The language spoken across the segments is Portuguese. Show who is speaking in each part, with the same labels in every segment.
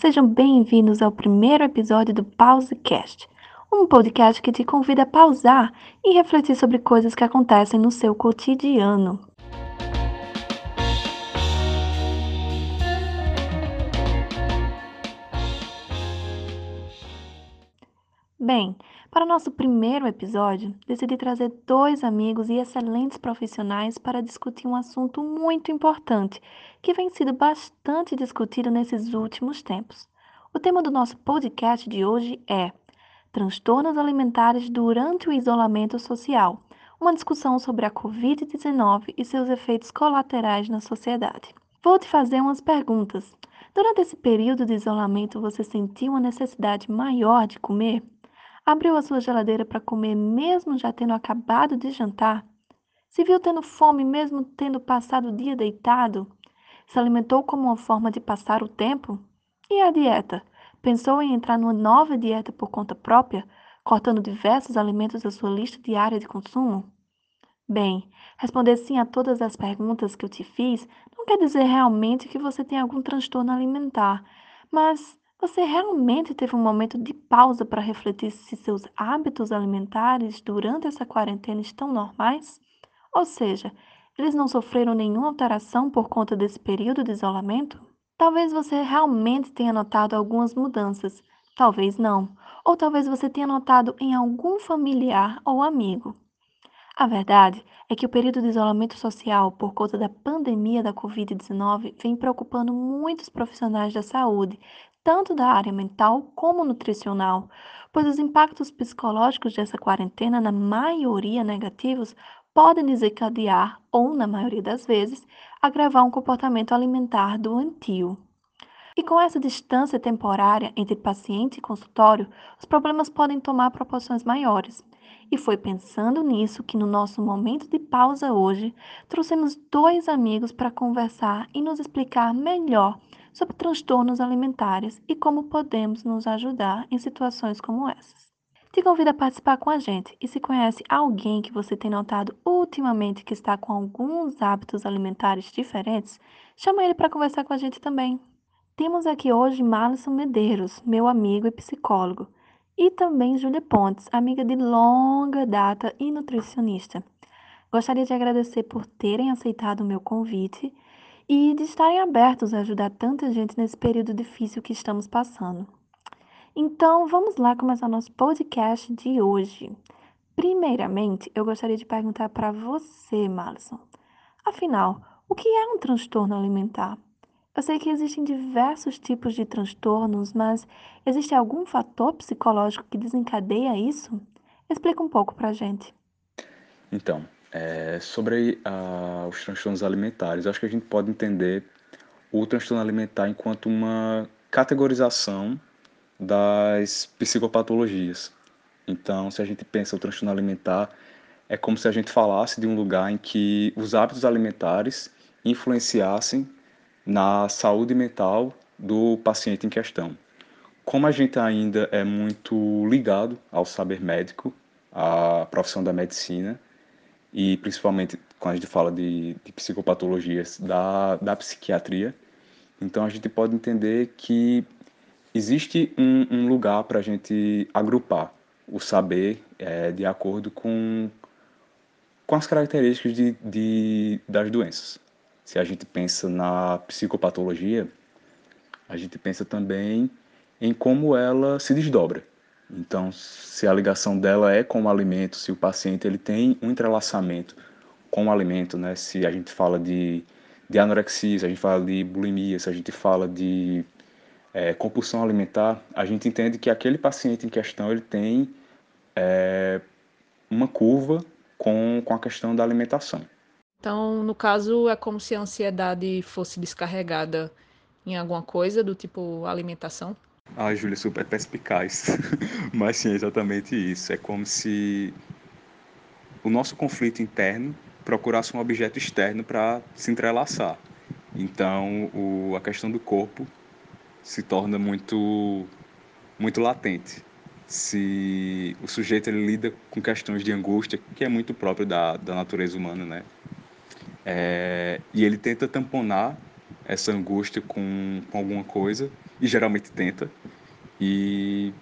Speaker 1: sejam bem-vindos ao primeiro episódio do PauseCast, um podcast que te convida a pausar e refletir sobre coisas que acontecem no seu cotidiano. Bem, para nosso primeiro episódio, decidi trazer dois amigos e excelentes profissionais para discutir um assunto muito importante que vem sido bastante discutido nesses últimos tempos. O tema do nosso podcast de hoje é Transtornos alimentares durante o isolamento social uma discussão sobre a Covid-19 e seus efeitos colaterais na sociedade. Vou te fazer umas perguntas. Durante esse período de isolamento, você sentiu uma necessidade maior de comer? Abriu a sua geladeira para comer mesmo já tendo acabado de jantar? Se viu tendo fome mesmo tendo passado o dia deitado? Se alimentou como uma forma de passar o tempo? E a dieta? Pensou em entrar numa nova dieta por conta própria, cortando diversos alimentos da sua lista diária de consumo? Bem, responder sim a todas as perguntas que eu te fiz não quer dizer realmente que você tem algum transtorno alimentar, mas você realmente teve um momento de pausa para refletir se seus hábitos alimentares durante essa quarentena estão normais? Ou seja, eles não sofreram nenhuma alteração por conta desse período de isolamento? Talvez você realmente tenha notado algumas mudanças, talvez não, ou talvez você tenha notado em algum familiar ou amigo. A verdade é que o período de isolamento social por conta da pandemia da Covid-19 vem preocupando muitos profissionais da saúde, tanto da área mental como nutricional, pois os impactos psicológicos dessa quarentena, na maioria negativos, podem desencadear, ou na maioria das vezes, agravar um comportamento alimentar doentio. E com essa distância temporária entre paciente e consultório, os problemas podem tomar proporções maiores. E foi pensando nisso que, no nosso momento de pausa hoje, trouxemos dois amigos para conversar e nos explicar melhor sobre transtornos alimentares e como podemos nos ajudar em situações como essas. Te convido a participar com a gente e se conhece alguém que você tem notado ultimamente que está com alguns hábitos alimentares diferentes, chama ele para conversar com a gente também. Temos aqui hoje Malisson Medeiros, meu amigo e psicólogo, e também Júlia Pontes, amiga de longa data e nutricionista. Gostaria de agradecer por terem aceitado o meu convite e de estarem abertos a ajudar tanta gente nesse período difícil que estamos passando. Então, vamos lá começar nosso podcast de hoje. Primeiramente, eu gostaria de perguntar para você, Malison. Afinal, o que é um transtorno alimentar? Eu sei que existem diversos tipos de transtornos, mas existe algum fator psicológico que desencadeia isso? Explica um pouco para gente.
Speaker 2: Então, é, sobre uh, os transtornos alimentares, acho que a gente pode entender o transtorno alimentar enquanto uma categorização das psicopatologias. Então, se a gente pensa o transtorno alimentar, é como se a gente falasse de um lugar em que os hábitos alimentares influenciassem na saúde mental do paciente em questão. Como a gente ainda é muito ligado ao saber médico, à profissão da medicina, e principalmente quando a gente fala de, de psicopatologias da, da psiquiatria. Então a gente pode entender que existe um, um lugar para a gente agrupar o saber é, de acordo com, com as características de, de, das doenças. Se a gente pensa na psicopatologia, a gente pensa também em como ela se desdobra. Então, se a ligação dela é com o alimento, se o paciente ele tem um entrelaçamento com o alimento, né? Se a gente fala de, de anorexia, se a gente fala de bulimia, se a gente fala de é, compulsão alimentar, a gente entende que aquele paciente em questão ele tem é, uma curva com, com a questão da alimentação.
Speaker 3: Então, no caso, é como se a ansiedade fosse descarregada em alguma coisa do tipo alimentação?
Speaker 2: Ah, Júlia, super perspicaz. Mas sim, é exatamente isso. É como se o nosso conflito interno procurasse um objeto externo para se entrelaçar. Então, o, a questão do corpo se torna muito, muito latente. Se o sujeito ele lida com questões de angústia, que é muito próprio da, da natureza humana, né? É, e ele tenta tamponar essa angústia com, com alguma coisa, e geralmente tenta. E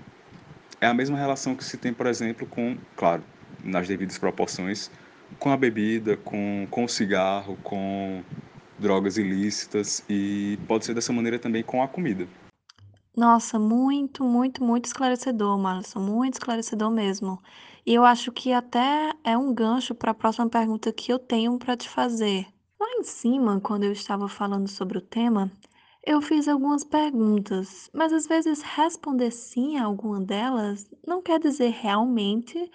Speaker 2: é a mesma relação que se tem, por exemplo, com, claro, nas devidas proporções, com a bebida, com, com o cigarro, com drogas ilícitas e pode ser dessa maneira também com a comida.
Speaker 1: Nossa, muito, muito, muito esclarecedor, Marlon, muito esclarecedor mesmo. E eu acho que até é um gancho para a próxima pergunta que eu tenho para te fazer. Lá em cima, quando eu estava falando sobre o tema, eu fiz algumas perguntas, mas às vezes responder sim a alguma delas não quer dizer realmente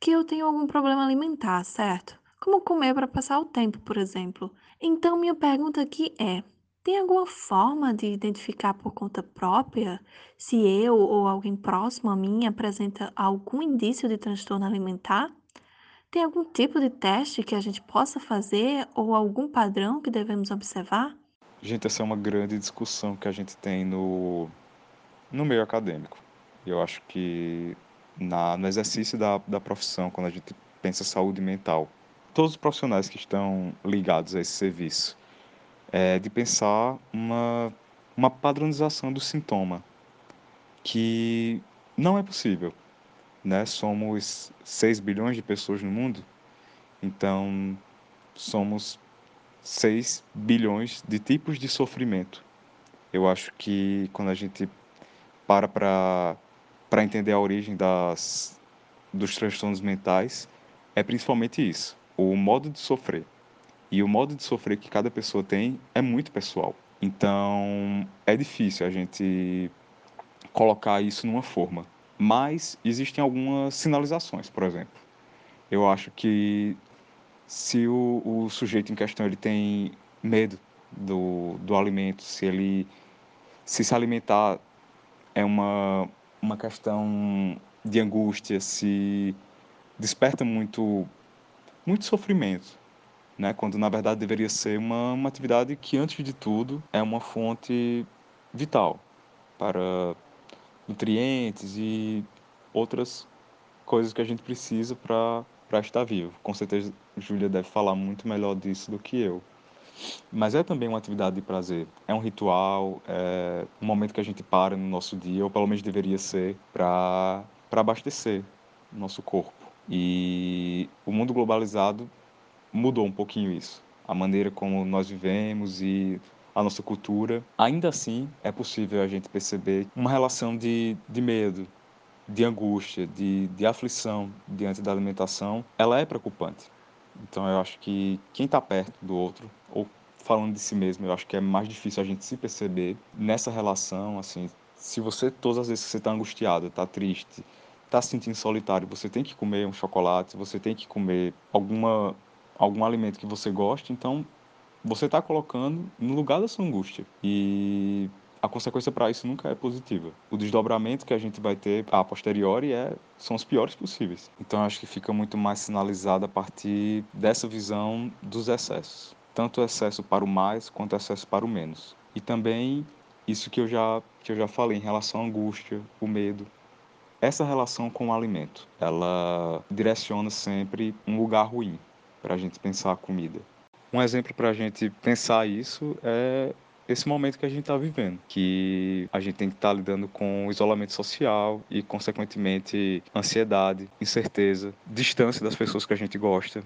Speaker 1: que eu tenho algum problema alimentar, certo? Como comer para passar o tempo, por exemplo. Então, minha pergunta aqui é: tem alguma forma de identificar por conta própria se eu ou alguém próximo a mim apresenta algum indício de transtorno alimentar? Tem algum tipo de teste que a gente possa fazer ou algum padrão que devemos observar?
Speaker 2: Gente, essa é uma grande discussão que a gente tem no, no meio acadêmico. Eu acho que na, no exercício da, da profissão, quando a gente pensa saúde mental, todos os profissionais que estão ligados a esse serviço, é de pensar uma, uma padronização do sintoma, que não é possível. Né? Somos 6 bilhões de pessoas no mundo, então somos 6 bilhões de tipos de sofrimento. Eu acho que quando a gente para para entender a origem das, dos transtornos mentais, é principalmente isso, o modo de sofrer. E o modo de sofrer que cada pessoa tem é muito pessoal. Então, é difícil a gente colocar isso numa forma. Mas existem algumas sinalizações, por exemplo. Eu acho que se o, o sujeito em questão ele tem medo do, do alimento, se ele se se alimentar é uma, uma questão de angústia, se desperta muito muito sofrimento, né? Quando na verdade deveria ser uma, uma atividade que antes de tudo é uma fonte vital para nutrientes e outras coisas que a gente precisa para estar vivo. Com certeza, Júlia deve falar muito melhor disso do que eu. Mas é também uma atividade de prazer. É um ritual, é um momento que a gente para no nosso dia, ou pelo menos deveria ser, para abastecer o nosso corpo. E o mundo globalizado mudou um pouquinho isso. A maneira como nós vivemos e a nossa cultura. Ainda assim, é possível a gente perceber uma relação de, de medo, de angústia, de, de aflição diante da alimentação, ela é preocupante. Então eu acho que quem está perto do outro, ou falando de si mesmo, eu acho que é mais difícil a gente se perceber nessa relação, assim, se você, todas as vezes que você está angustiado, está triste, está se sentindo solitário, você tem que comer um chocolate, você tem que comer alguma, algum alimento que você goste, então você está colocando no lugar da sua angústia. E a consequência para isso nunca é positiva. O desdobramento que a gente vai ter a posteriori é, são os piores possíveis. Então acho que fica muito mais sinalizado a partir dessa visão dos excessos. Tanto excesso para o mais quanto excesso para o menos. E também isso que eu já, que eu já falei em relação à angústia, o medo. Essa relação com o alimento, ela direciona sempre um lugar ruim para a gente pensar a comida. Um exemplo para a gente pensar isso é esse momento que a gente está vivendo, que a gente tem que estar tá lidando com isolamento social e, consequentemente, ansiedade, incerteza, distância das pessoas que a gente gosta.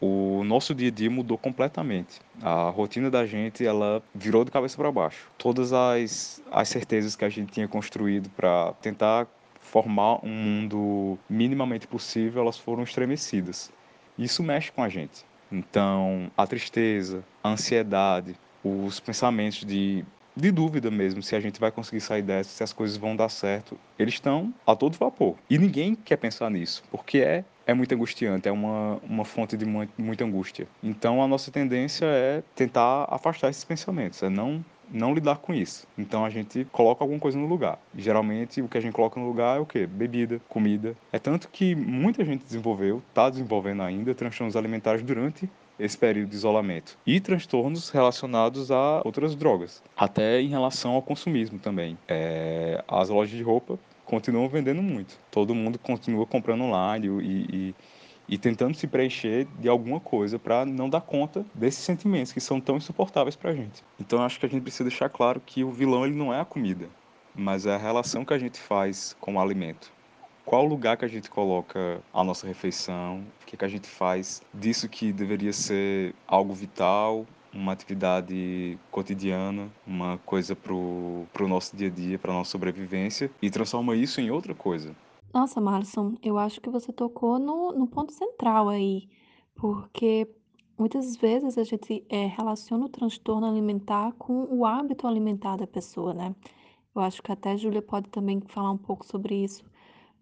Speaker 2: O nosso dia a dia mudou completamente. A rotina da gente, ela virou de cabeça para baixo. Todas as, as certezas que a gente tinha construído para tentar formar um mundo minimamente possível, elas foram estremecidas. Isso mexe com a gente. Então, a tristeza, a ansiedade, os pensamentos de, de dúvida mesmo, se a gente vai conseguir sair dessa, se as coisas vão dar certo, eles estão a todo vapor. E ninguém quer pensar nisso, porque é, é muito angustiante, é uma, uma fonte de muita, angústia. Então a nossa tendência é tentar afastar esses pensamentos, é não não lidar com isso. Então a gente coloca alguma coisa no lugar. Geralmente o que a gente coloca no lugar é o quê? Bebida, comida. É tanto que muita gente desenvolveu, está desenvolvendo ainda transtornos alimentares durante esse período de isolamento. E transtornos relacionados a outras drogas, até em relação ao consumismo também. É, as lojas de roupa continuam vendendo muito. Todo mundo continua comprando online e, e, e tentando se preencher de alguma coisa para não dar conta desses sentimentos que são tão insuportáveis para a gente. Então acho que a gente precisa deixar claro que o vilão ele não é a comida, mas é a relação que a gente faz com o alimento. Qual lugar que a gente coloca a nossa refeição? O que, que a gente faz disso que deveria ser algo vital, uma atividade cotidiana, uma coisa para o nosso dia a dia, para nossa sobrevivência, e transforma isso em outra coisa.
Speaker 1: Nossa, Marlon, eu acho que você tocou no, no ponto central aí, porque muitas vezes a gente eh, relaciona o transtorno alimentar com o hábito alimentar da pessoa, né? Eu acho que até a Júlia pode também falar um pouco sobre isso.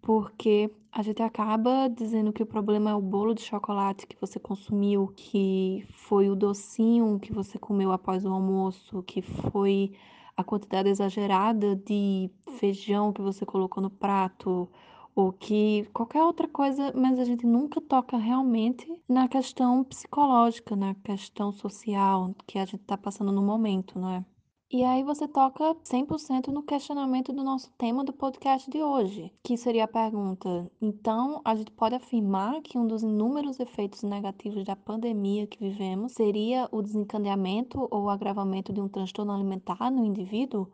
Speaker 1: Porque a gente acaba dizendo que o problema é o bolo de chocolate que você consumiu, que foi o docinho que você comeu após o almoço, que foi a quantidade exagerada de feijão que você colocou no prato, ou que qualquer outra coisa, mas a gente nunca toca realmente na questão psicológica, na questão social que a gente está passando no momento, não é? E aí você toca 100% no questionamento do nosso tema do podcast de hoje, que seria a pergunta: então, a gente pode afirmar que um dos inúmeros efeitos negativos da pandemia que vivemos seria o desencadeamento ou agravamento de um transtorno alimentar no indivíduo?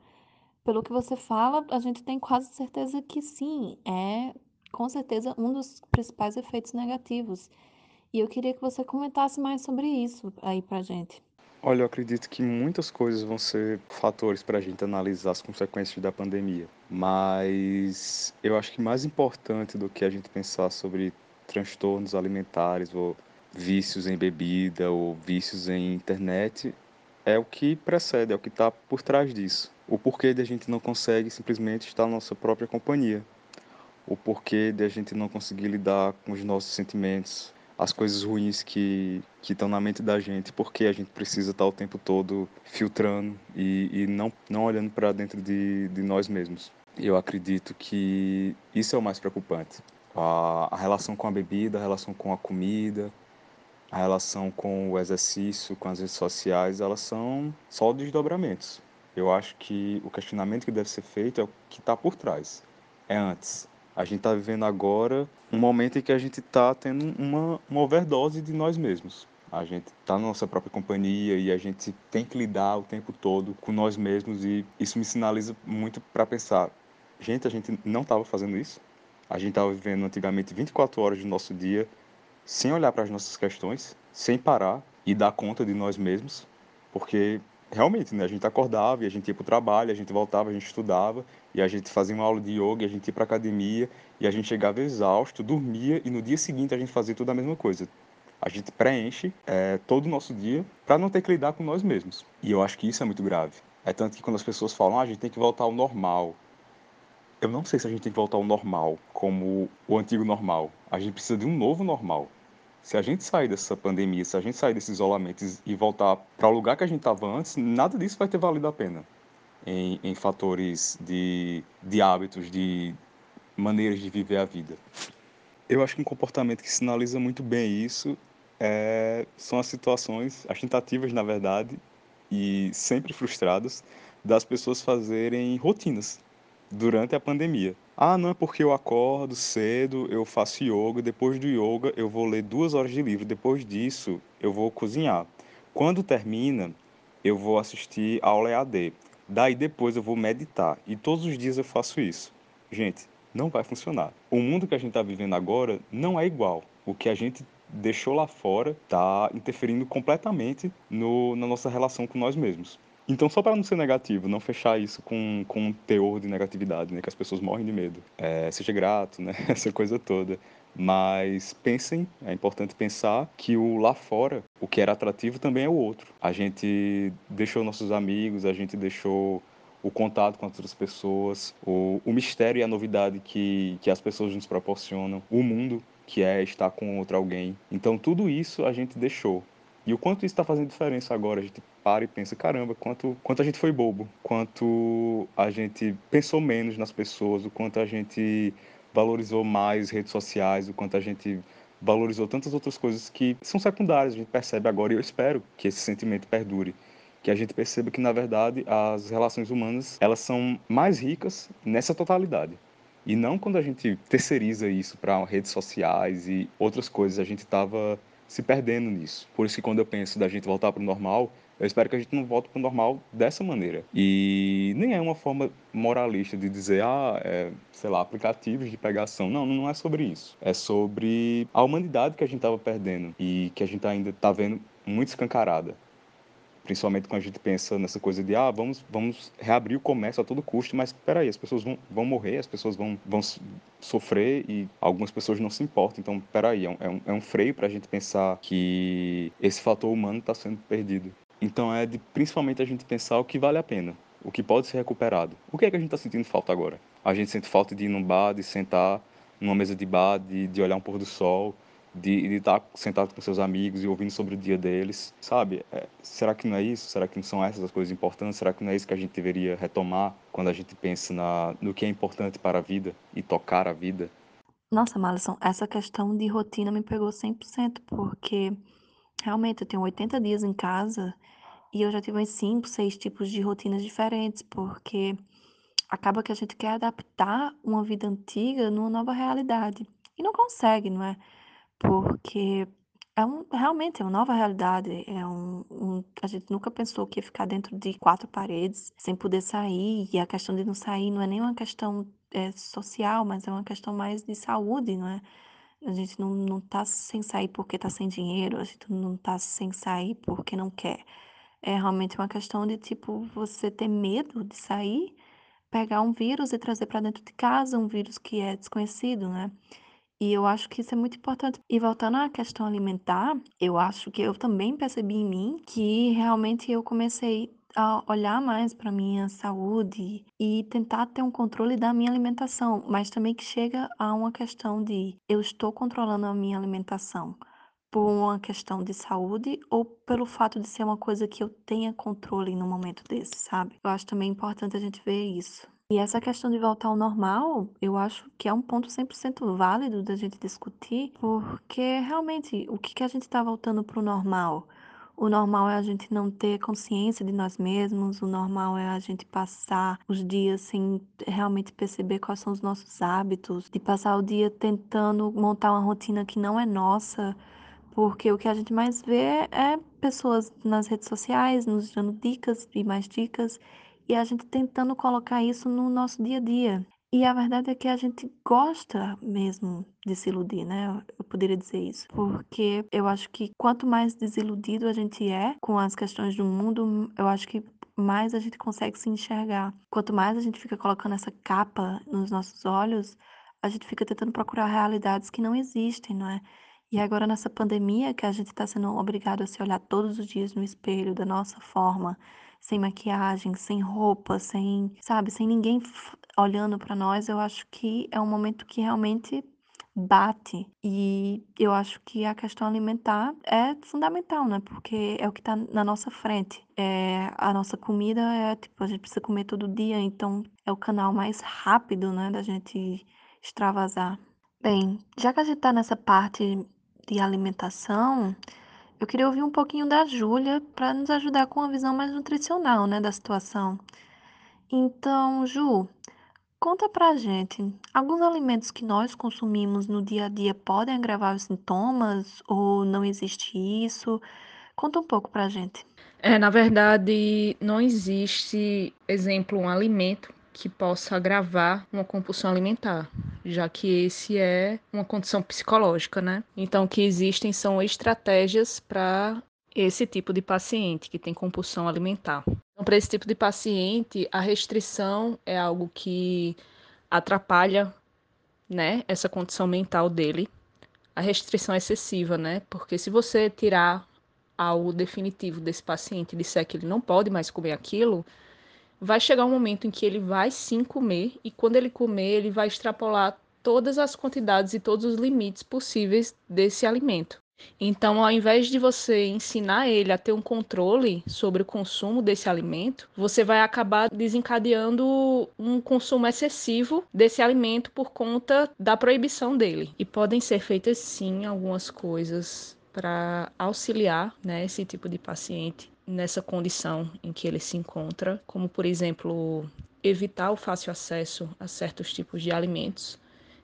Speaker 1: Pelo que você fala, a gente tem quase certeza que sim, é com certeza um dos principais efeitos negativos. E eu queria que você comentasse mais sobre isso aí pra gente.
Speaker 2: Olha, eu acredito que muitas coisas vão ser fatores para a gente analisar as consequências da pandemia, mas eu acho que mais importante do que a gente pensar sobre transtornos alimentares ou vícios em bebida ou vícios em internet é o que precede, é o que está por trás disso. O porquê de a gente não consegue simplesmente estar na nossa própria companhia, o porquê de a gente não conseguir lidar com os nossos sentimentos, as coisas ruins que estão na mente da gente, porque a gente precisa estar o tempo todo filtrando e, e não, não olhando para dentro de, de nós mesmos. Eu acredito que isso é o mais preocupante. A, a relação com a bebida, a relação com a comida, a relação com o exercício, com as redes sociais, elas são só desdobramentos. Eu acho que o questionamento que deve ser feito é o que está por trás. É antes. A gente está vivendo agora um momento em que a gente está tendo uma, uma overdose de nós mesmos. A gente está na nossa própria companhia e a gente tem que lidar o tempo todo com nós mesmos e isso me sinaliza muito para pensar, gente, a gente não estava fazendo isso. A gente estava vivendo antigamente 24 horas do nosso dia sem olhar para as nossas questões, sem parar e dar conta de nós mesmos, porque realmente, né, a gente acordava e a gente ia para o trabalho, a gente voltava, a gente estudava e a gente fazia uma aula de yoga, a gente ia para academia e a gente chegava exausto, dormia e no dia seguinte a gente fazia tudo a mesma coisa. A gente preenche é, todo o nosso dia para não ter que lidar com nós mesmos. E eu acho que isso é muito grave. É tanto que quando as pessoas falam, ah, a gente tem que voltar ao normal. Eu não sei se a gente tem que voltar ao normal, como o antigo normal. A gente precisa de um novo normal. Se a gente sair dessa pandemia, se a gente sair desse isolamento e voltar para o lugar que a gente estava antes, nada disso vai ter valido a pena em, em fatores de, de hábitos, de maneiras de viver a vida. Eu acho que um comportamento que sinaliza muito bem isso é, são as situações, as tentativas, na verdade, e sempre frustradas, das pessoas fazerem rotinas durante a pandemia. Ah, não é porque eu acordo cedo, eu faço yoga, depois do yoga eu vou ler duas horas de livro, depois disso eu vou cozinhar. Quando termina, eu vou assistir aula EAD. Daí depois eu vou meditar. E todos os dias eu faço isso. Gente, não vai funcionar. O mundo que a gente está vivendo agora não é igual. O que a gente deixou lá fora está interferindo completamente no, na nossa relação com nós mesmos. Então, só para não ser negativo, não fechar isso com, com um teor de negatividade, né? Que as pessoas morrem de medo. É, seja grato, né? Essa coisa toda. Mas pensem, é importante pensar que o lá fora, o que era atrativo também é o outro. A gente deixou nossos amigos, a gente deixou o contato com outras pessoas, o, o mistério e a novidade que, que as pessoas nos proporcionam, o mundo que é estar com outro alguém. Então tudo isso a gente deixou. E o quanto isso está fazendo diferença agora, a gente para e pensa, caramba, quanto, quanto a gente foi bobo, quanto a gente pensou menos nas pessoas, o quanto a gente valorizou mais redes sociais, o quanto a gente valorizou tantas outras coisas que são secundárias, a gente percebe agora e eu espero que esse sentimento perdure, que a gente perceba que na verdade as relações humanas, elas são mais ricas nessa totalidade E não quando a gente terceiriza isso para redes sociais e outras coisas, a gente estava se perdendo nisso. Por isso que quando eu penso da gente voltar para o normal, eu espero que a gente não volte para o normal dessa maneira. E nem é uma forma moralista de dizer, ah, é, sei lá, aplicativos de pegação. Não, não é sobre isso. É sobre a humanidade que a gente estava perdendo e que a gente ainda está vendo muito escancarada principalmente quando a gente pensa nessa coisa de ah, vamos, vamos reabrir o comércio a todo custo, mas espera aí, as pessoas vão, vão morrer, as pessoas vão, vão sofrer e algumas pessoas não se importam. Então, espera aí, é um, é um, é um freio para a gente pensar que esse fator humano está sendo perdido. Então, é de principalmente a gente pensar o que vale a pena, o que pode ser recuperado. O que é que a gente está sentindo falta agora? A gente sente falta de ir num bar, de sentar numa mesa de bar, de, de olhar um pôr do sol, de estar sentado com seus amigos e ouvindo sobre o dia deles, sabe? É, será que não é isso? Será que não são essas as coisas importantes? Será que não é isso que a gente deveria retomar quando a gente pensa na, no que é importante para a vida e tocar a vida?
Speaker 1: Nossa, Malisson, essa questão de rotina me pegou 100%, porque realmente eu tenho 80 dias em casa e eu já tive uns 5, 6 tipos de rotinas diferentes, porque acaba que a gente quer adaptar uma vida antiga numa nova realidade. E não consegue, não é? Porque é um realmente é uma nova realidade, é um um a gente nunca pensou que ia ficar dentro de 4 paredes, sem poder sair, e a questão de não sair não é nem uma questão, eh, social, mas é uma questão mais de saúde, não é? A gente não não tá sem sair porque tá sem dinheiro, a gente não tá sem sair porque não quer. É realmente uma questão de, tipo, você ter medo de sair, pegar um vírus e trazer para dentro de casa, um vírus que é desconhecido, né? E eu acho que isso é muito importante. E voltando à questão alimentar, eu acho que eu também percebi em mim que realmente eu comecei olhar mais para minha saúde e tentar ter um controle da minha alimentação, mas também que chega a uma questão de eu estou controlando a minha alimentação por uma questão de saúde ou pelo fato de ser uma coisa que eu tenha controle no momento desse, sabe? Eu acho também importante a gente ver isso. E essa questão de voltar ao normal, eu acho que é um ponto 100% válido da gente discutir, porque realmente o que que a gente está voltando para o normal? O normal é a gente não ter consciência de nós mesmos, o normal é a gente passar os dias sem realmente perceber quais são os nossos hábitos, de passar o dia tentando montar uma rotina que não é nossa, porque o que a gente mais vê é pessoas nas redes sociais nos dando dicas e mais dicas, e a gente tentando colocar isso no nosso dia a dia. E a verdade é que a gente gosta mesmo de se iludir, né? Eu poderia dizer isso. Porque eu acho que quanto mais desiludido a gente é com as questões do mundo, eu acho que mais a gente consegue se enxergar. Quanto mais a gente fica colocando essa capa nos nossos olhos, a gente fica tentando procurar realidades que não existem, não é? E agora nessa pandemia que a gente está sendo obrigado a se olhar todos os dias no espelho da nossa forma, sem maquiagem, sem roupa, sem, sabe, sem ninguém olhando para nós, eu acho que é um momento que realmente bate. E eu acho que a questão alimentar é fundamental, né? Porque é o que está na nossa frente. É, a nossa comida é tipo, a gente precisa comer todo dia, então é o canal mais rápido, né, da gente extravasar. Bem, já que a gente está nessa parte de alimentação, eu queria ouvir um pouquinho da Júlia para nos ajudar com uma visão mais nutricional, né, da situação. Então, Ju, conta pra gente, alguns alimentos que nós consumimos no dia a dia podem agravar os sintomas ou não existe isso? Conta um pouco pra gente.
Speaker 3: É, na verdade, não existe, exemplo, um alimento que possa agravar uma compulsão alimentar, já que esse é uma condição psicológica, né? Então, o que existem são estratégias para esse tipo de paciente que tem compulsão alimentar. Então, para esse tipo de paciente, a restrição é algo que atrapalha, né, essa condição mental dele. A restrição excessiva, né? Porque se você tirar algo definitivo desse paciente e disser que ele não pode mais comer aquilo, vai chegar um momento em que ele vai sim comer, e quando ele comer, ele vai extrapolar todas as quantidades e todos os limites possíveis desse alimento. Então, ao invés de você ensinar ele a ter um controle sobre o consumo desse alimento, você vai acabar desencadeando um consumo excessivo desse alimento por conta da proibição dele. E podem ser feitas sim algumas coisas para auxiliar né, esse tipo de paciente nessa condição em que ele se encontra, como por exemplo evitar o fácil acesso a certos tipos de alimentos.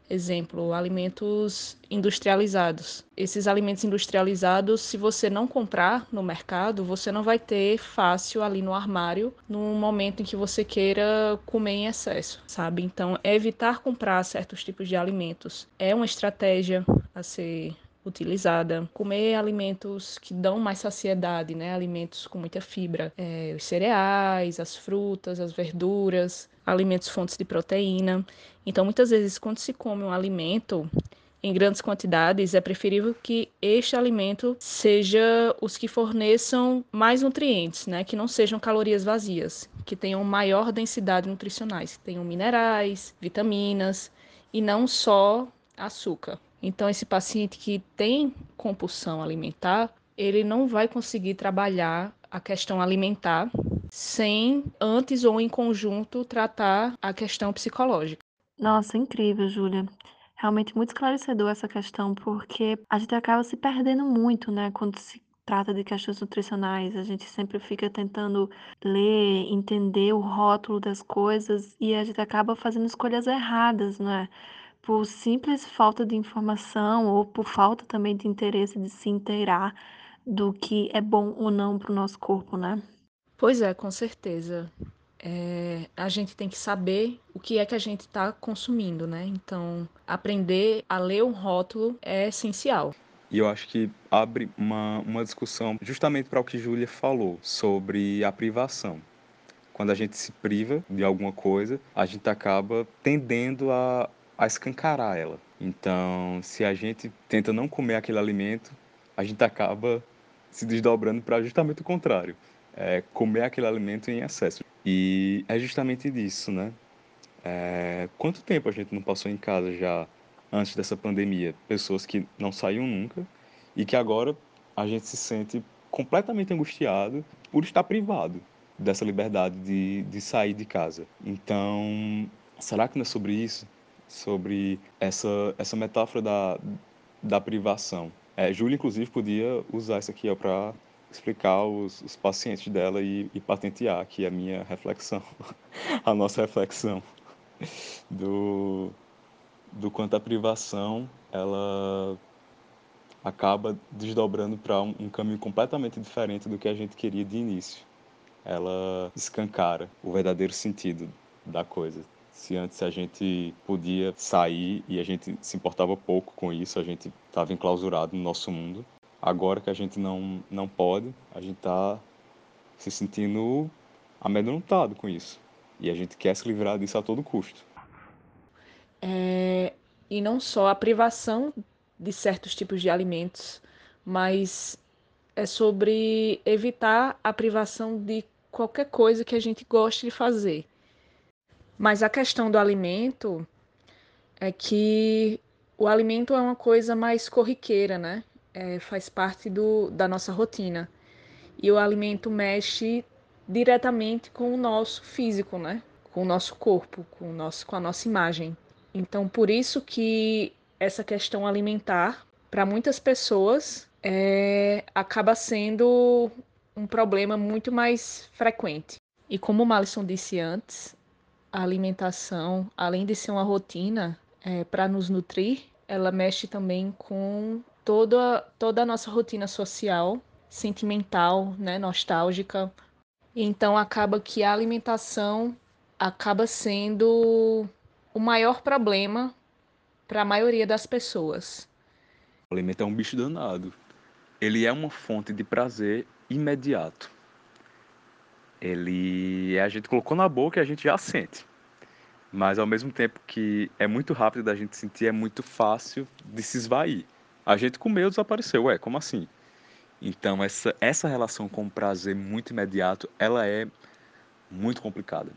Speaker 3: Exemplo, alimentos industrializados. Esses alimentos industrializados, se você não comprar no mercado, você não vai ter fácil ali no armário no momento em que você queira comer em excesso, sabe? Então, evitar comprar certos tipos de alimentos é uma estratégia a ser utilizada. Comer alimentos que dão mais saciedade, né? Alimentos com muita fibra, é, os cereais, as frutas, as verduras, alimentos fontes de proteína. Então, muitas vezes, quando se come um alimento em grandes quantidades, é preferível que este alimento seja os que forneçam mais nutrientes, né? Que não sejam calorias vazias, que tenham maior densidade nutricionais, que tenham minerais, vitaminas e não só açúcar. Então, esse paciente que tem compulsão alimentar, ele não vai conseguir trabalhar a questão alimentar sem antes ou em conjunto tratar a questão psicológica.
Speaker 1: Nossa, incrível, Júlia. Realmente muito esclarecedor essa questão, porque a gente acaba se perdendo muito, né, quando se trata de questões nutricionais. A gente sempre fica tentando ler, entender o rótulo das coisas e a gente acaba fazendo escolhas erradas, né? Por simples falta de informação ou por falta também de interesse de se inteirar do que é bom ou não para o nosso corpo, né?
Speaker 3: Pois é, com certeza. É, a gente tem que saber o que é que a gente está consumindo, né? Então, aprender a ler um rótulo é essencial.
Speaker 2: E eu acho que abre uma, uma discussão justamente para o que Júlia falou sobre a privação. Quando a gente se priva de alguma coisa, a gente acaba tendendo a, a escancarar ela. Então, se a gente tenta não comer aquele alimento, a gente acaba se desdobrando para justamente o contrário, é comer aquele alimento em excesso. E é justamente disso, né? É, quanto tempo a gente não passou em casa já antes dessa pandemia? Pessoas que não saíam nunca e que agora a gente se sente completamente angustiado por estar privado dessa liberdade de, de sair de casa. Então, será que não é sobre isso? Sobre essa, essa metáfora da, da privação. É, Júlia, inclusive, podia usar isso aqui para explicar os, os pacientes dela e, e, patentear aqui a minha reflexão, a nossa reflexão do, do quanto a privação ela acaba desdobrando para um, um caminho completamente diferente do que a gente queria de início. Ela escancara o verdadeiro sentido da coisa. Se antes a gente podia sair e a gente se importava pouco com isso, a gente estava enclausurado no nosso mundo. Agora que a gente não, não pode, a gente está se sentindo amedrontado com isso. E a gente quer se livrar disso a todo custo.
Speaker 3: É, e não só a privação de certos tipos de alimentos, mas é sobre evitar a privação de qualquer coisa que a gente goste de fazer. Mas a questão do alimento é que o alimento é uma coisa mais corriqueira, né? É, faz parte do, da nossa rotina. E o alimento mexe diretamente com o nosso físico, né? Com o nosso corpo, com, o nosso, com a nossa imagem. Então, por isso que essa questão alimentar, para muitas pessoas, é, acaba sendo um problema muito mais frequente. E como o Malisson disse antes, a alimentação, além de ser uma rotina é, para nos nutrir, ela mexe também com toda, toda a nossa rotina social, sentimental, né, nostálgica. Então acaba que a alimentação acaba sendo o maior problema para a maioria das pessoas.
Speaker 2: O alimento é um bicho danado. Ele é uma fonte de prazer imediato ele a gente colocou na boca e a gente já sente. Mas ao mesmo tempo que é muito rápido da gente sentir, é muito fácil de se esvair. A gente comeu, desapareceu. Ué, como assim? Então essa, essa relação com o prazer muito imediato, ela é muito complicada.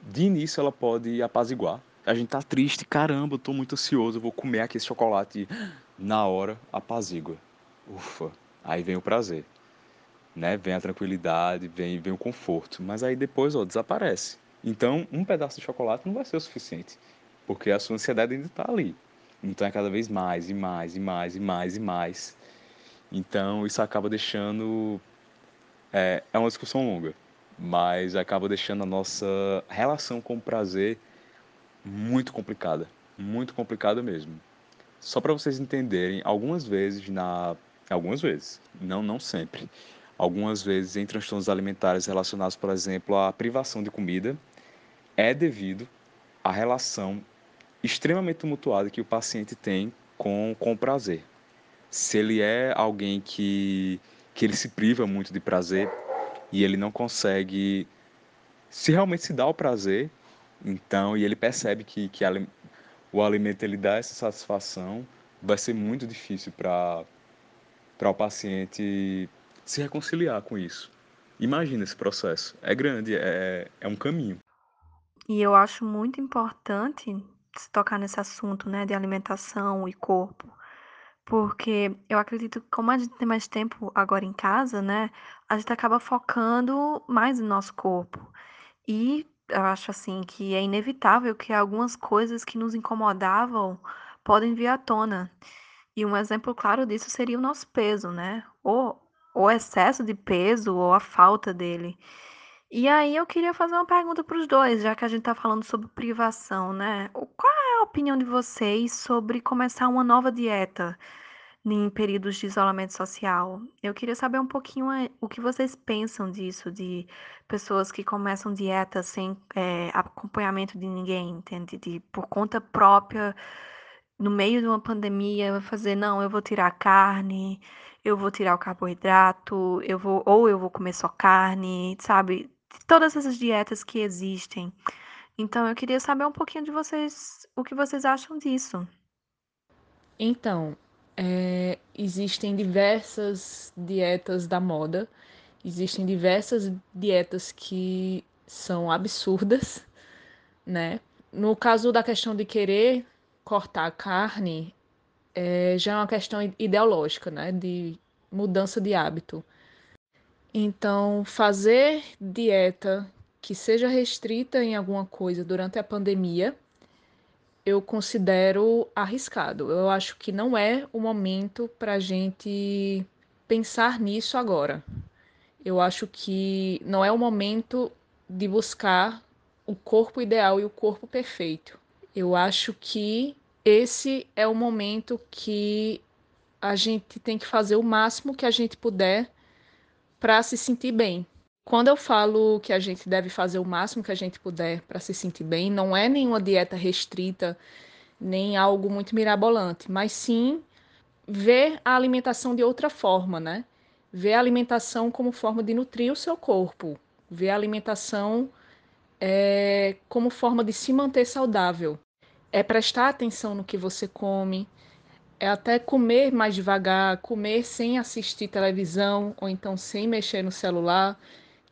Speaker 2: De início ela pode apaziguar. A gente tá triste, caramba, eu tô muito ansioso, vou comer aqui esse chocolate. Na hora, apazigua. Ufa, aí vem o prazer né? Vem a tranquilidade, vem, vem o conforto, mas aí depois, ó, desaparece. Então, um pedaço de chocolate não vai ser o suficiente, porque a sua ansiedade ainda está ali. Então é cada vez mais e mais e mais e mais e mais. Então isso acaba deixando é, é uma discussão longa mas acaba deixando a nossa relação com o prazer muito complicada, muito complicada mesmo. Só para vocês entenderem, algumas vezes na algumas vezes, não não sempre. Algumas vezes em transtornos alimentares relacionados, por exemplo, à privação de comida, é devido à relação extremamente tumultuada que o paciente tem com, com o prazer. Se ele é alguém que, que ele se priva muito de prazer e ele não consegue se realmente se dar o prazer, então, e ele percebe que, que o alimento ele dá essa satisfação, vai ser muito difícil para o paciente se reconciliar com isso. Imagina esse processo. É grande, é, é um caminho.
Speaker 1: E eu acho muito importante se tocar nesse assunto, né, de alimentação e corpo, porque eu acredito que como a gente tem mais tempo agora em casa, né, a gente acaba focando mais no nosso corpo. E eu acho assim que é inevitável que algumas coisas que nos incomodavam podem vir à tona. E um exemplo claro disso seria o nosso peso, né? Ou o excesso de peso ou a falta dele. E aí eu queria fazer uma pergunta para os dois, já que a gente está falando sobre privação, né? Qual é a opinião de vocês sobre começar uma nova dieta em períodos de isolamento social? Eu queria saber um pouquinho eh, o que vocês pensam disso, de pessoas que começam dieta sem é, acompanhamento de ninguém, entende? De por conta própria, no meio de uma pandemia, fazer, não, eu vou tirar a carne, eu vou tirar o carboidrato, eu vou, ou eu vou comer só carne, sabe? todas essas dietas que existem. Então, eu queria saber um pouquinho de vocês, o que vocês acham disso.
Speaker 3: Então, é, existem diversas dietas da moda, existem diversas dietas que são absurdas, né? No caso da questão de querer cortar a carne, é, já é uma questão ideológica, né? De mudança de hábito. Então, fazer dieta que seja restrita em alguma coisa durante a pandemia, eu considero arriscado. Eu acho que não é o momento para a gente pensar nisso agora. Eu acho que não é o momento de buscar o corpo ideal e o corpo perfeito. Eu acho que esse é o momento que a gente tem que fazer o máximo que a gente puder para se sentir bem. Quando eu falo que a gente deve fazer o máximo que a gente puder para se sentir bem, não é nenhuma dieta restrita, nem algo muito mirabolante, mas sim ver a alimentação de outra forma, né? Ver a alimentação como forma de nutrir o seu corpo, ver a alimentação é, como forma de se manter saudável. É prestar atenção no que você come, é até comer mais devagar, comer sem assistir televisão ou então sem mexer no celular,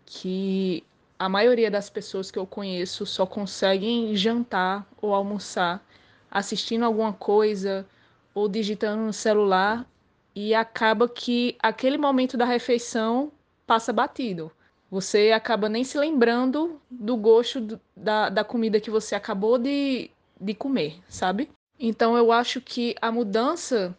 Speaker 3: que a maioria das pessoas que eu conheço só conseguem jantar ou almoçar assistindo alguma coisa ou digitando no celular e acaba que aquele momento da refeição passa batido. Você acaba nem se lembrando do gosto da, da comida que você acabou de, de comer, sabe? Então eu acho que a mudança,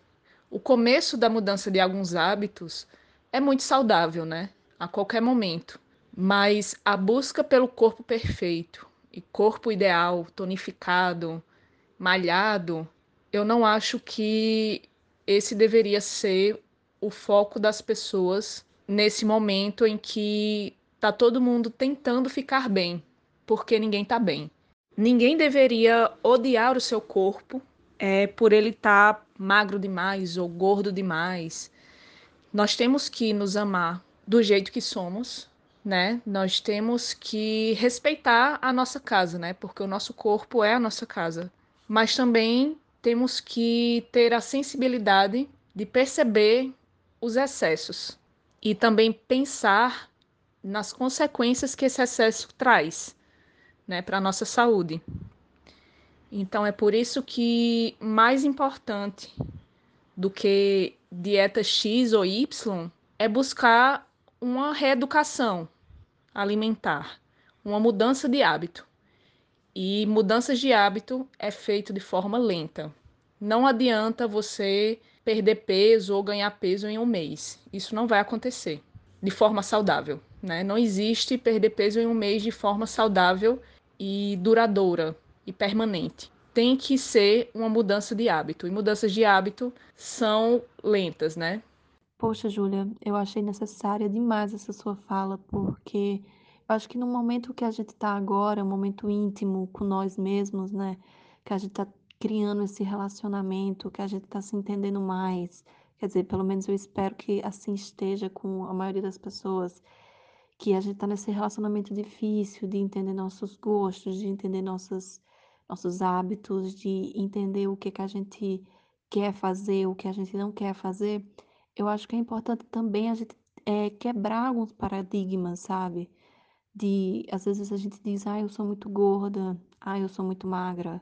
Speaker 3: o começo da mudança de alguns hábitos é muito saudável, né? A qualquer momento. Mas a busca pelo corpo perfeito e corpo ideal, tonificado, malhado, eu não acho que esse deveria ser o foco das pessoas nesse momento em que tá todo mundo tentando ficar bem, porque ninguém tá bem. Ninguém deveria odiar o seu corpo é, por ele estar tá magro demais ou gordo demais. Nós temos que nos amar do jeito que somos, né? Nós temos que respeitar a nossa casa, né? Porque o nosso corpo é a nossa casa. Mas também temos que ter a sensibilidade de perceber os excessos e também pensar nas consequências que esse excesso traz, né, para a nossa saúde. Então é por isso que mais importante do que dieta X ou Y é buscar uma reeducação alimentar, uma mudança de hábito. E mudanças de hábito é feito de forma lenta. Não adianta você perder peso ou ganhar peso em um mês. Isso não vai acontecer de forma saudável. né? Não existe perder peso em um mês de forma saudável e duradoura e permanente. Tem que ser uma mudança de hábito. E mudanças de hábito são lentas, né?
Speaker 1: Poxa, Júlia, eu achei necessária demais essa sua fala, porque eu acho que no momento que a gente está agora, um momento íntimo com nós mesmos, né? Que a gente está criando esse relacionamento, que a gente está se entendendo mais. Quer dizer, pelo menos eu espero que assim esteja com a maioria das pessoas, que a gente está nesse relacionamento difícil de entender nossos gostos, de entender nossos, nossos hábitos, de entender o que, que a gente quer fazer, o que a gente não quer fazer. Eu acho que é importante também a gente eh, quebrar alguns paradigmas, sabe? De, às vezes a gente diz, ah, eu sou muito gorda, ah, eu sou muito magra,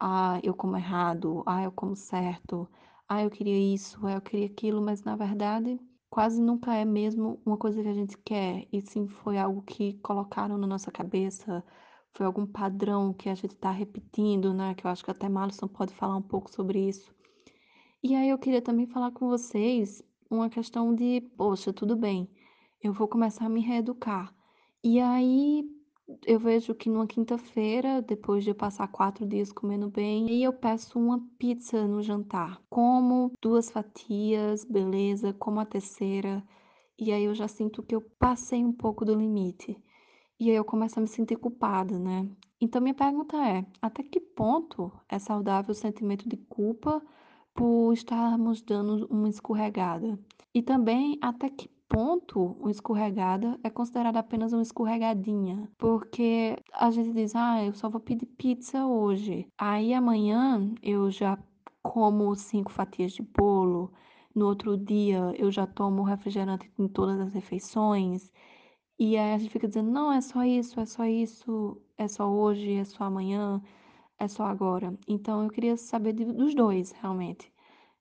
Speaker 1: ah, eu como errado, ah, eu como certo, ah, eu queria isso, ah, eu queria aquilo, mas na verdade quase nunca é mesmo uma coisa que a gente quer, e sim foi algo que colocaram na nossa cabeça, foi algum padrão que a gente está repetindo, né? Que eu acho que até Malisson pode falar um pouco sobre isso. E aí eu queria também falar com vocês uma questão de, poxa, tudo bem, eu vou começar a me reeducar. E aí eu vejo que numa quinta-feira, depois de eu passar quatro dias comendo bem, aí eu peço uma pizza no jantar. Como duas fatias, beleza, como a terceira. E aí eu já sinto que eu passei um pouco do limite. E aí eu começo a me sentir culpada, né? Então minha pergunta é, até que ponto é saudável o sentimento de culpa por estarmos dando uma escorregada? E também até que ponto uma escorregada é considerada apenas uma escorregadinha? Porque a gente diz, ah, eu só vou pedir pizza hoje. Aí amanhã eu já como cinco fatias de bolo. No outro dia eu já tomo refrigerante em todas as refeições. E aí a gente fica dizendo, não, é só isso, é só isso, é só hoje, é só amanhã, é só agora. Então eu queria saber de- dos dois, realmente.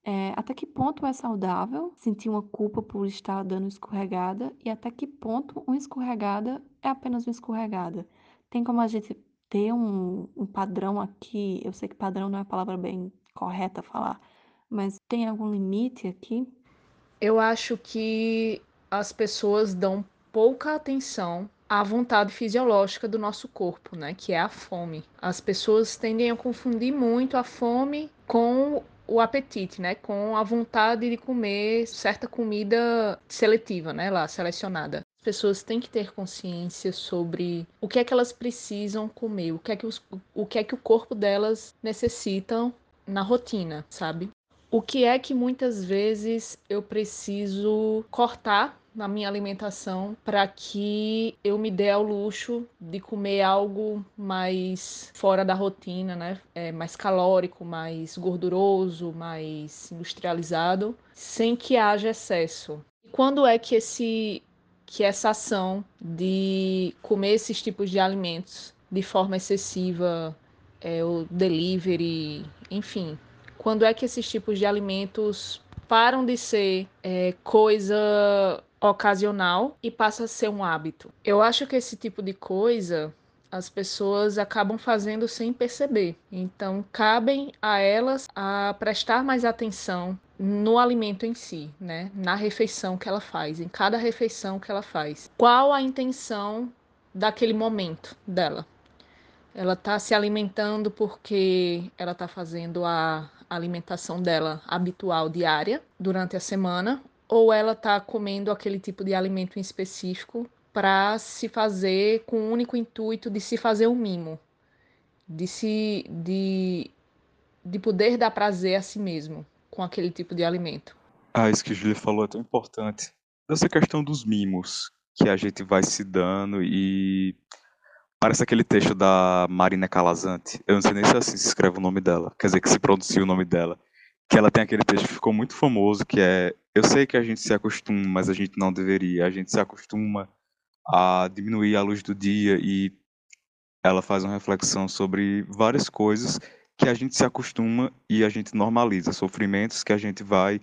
Speaker 1: É, até que ponto é saudável sentir uma culpa por estar dando escorregada e até que ponto uma escorregada é apenas uma escorregada. Tem como a gente ter um, um padrão aqui? Eu sei que padrão não é a palavra bem correta falar, mas tem algum limite aqui?
Speaker 3: Eu acho que as pessoas dão pouca atenção à vontade fisiológica do nosso corpo, né? Que é a fome. As pessoas tendem a confundir muito a fome com o apetite, né? Com a vontade de comer certa comida seletiva, né? Lá, selecionada. As pessoas têm que ter consciência sobre o que é que elas precisam comer, o que é que, os, o, que, é que o corpo delas necessitam na rotina, sabe? O que é que muitas vezes eu preciso cortar na minha alimentação para que eu me dê ao luxo de comer algo mais fora da rotina, né? É, mais calórico, mais gorduroso, mais industrializado, sem que haja excesso. E quando é que esse que essa ação de comer esses tipos de alimentos de forma excessiva, é, o delivery, enfim, quando é que esses tipos de alimentos param de ser é, coisa ocasional e passa a ser um hábito. Eu acho que esse tipo de coisa as pessoas acabam fazendo sem perceber. Então, cabem a elas a prestar mais atenção no alimento em si, né? Na refeição que ela faz, em cada refeição que ela faz. Qual a intenção daquele momento dela? Ela está se alimentando porque ela está fazendo a alimentação dela habitual diária durante a semana, ou ela está comendo aquele tipo de alimento em específico para se fazer com o único intuito de se fazer um mimo, de se de, de poder dar prazer a si mesmo com aquele tipo de alimento.
Speaker 2: Ah, isso que a Julia falou é tão importante. Dessa questão dos mimos que a gente vai se dando e parece aquele texto da Marina Calazante. Eu não sei nem se assim se escreve o nome dela, quer dizer que se pronuncia o nome dela, que ela tem aquele texto que ficou muito famoso que é eu sei que a gente se acostuma, mas a gente não deveria. A gente se acostuma a diminuir a luz do dia e ela faz uma reflexão sobre várias coisas que a gente se acostuma e a gente normaliza, sofrimentos que a gente vai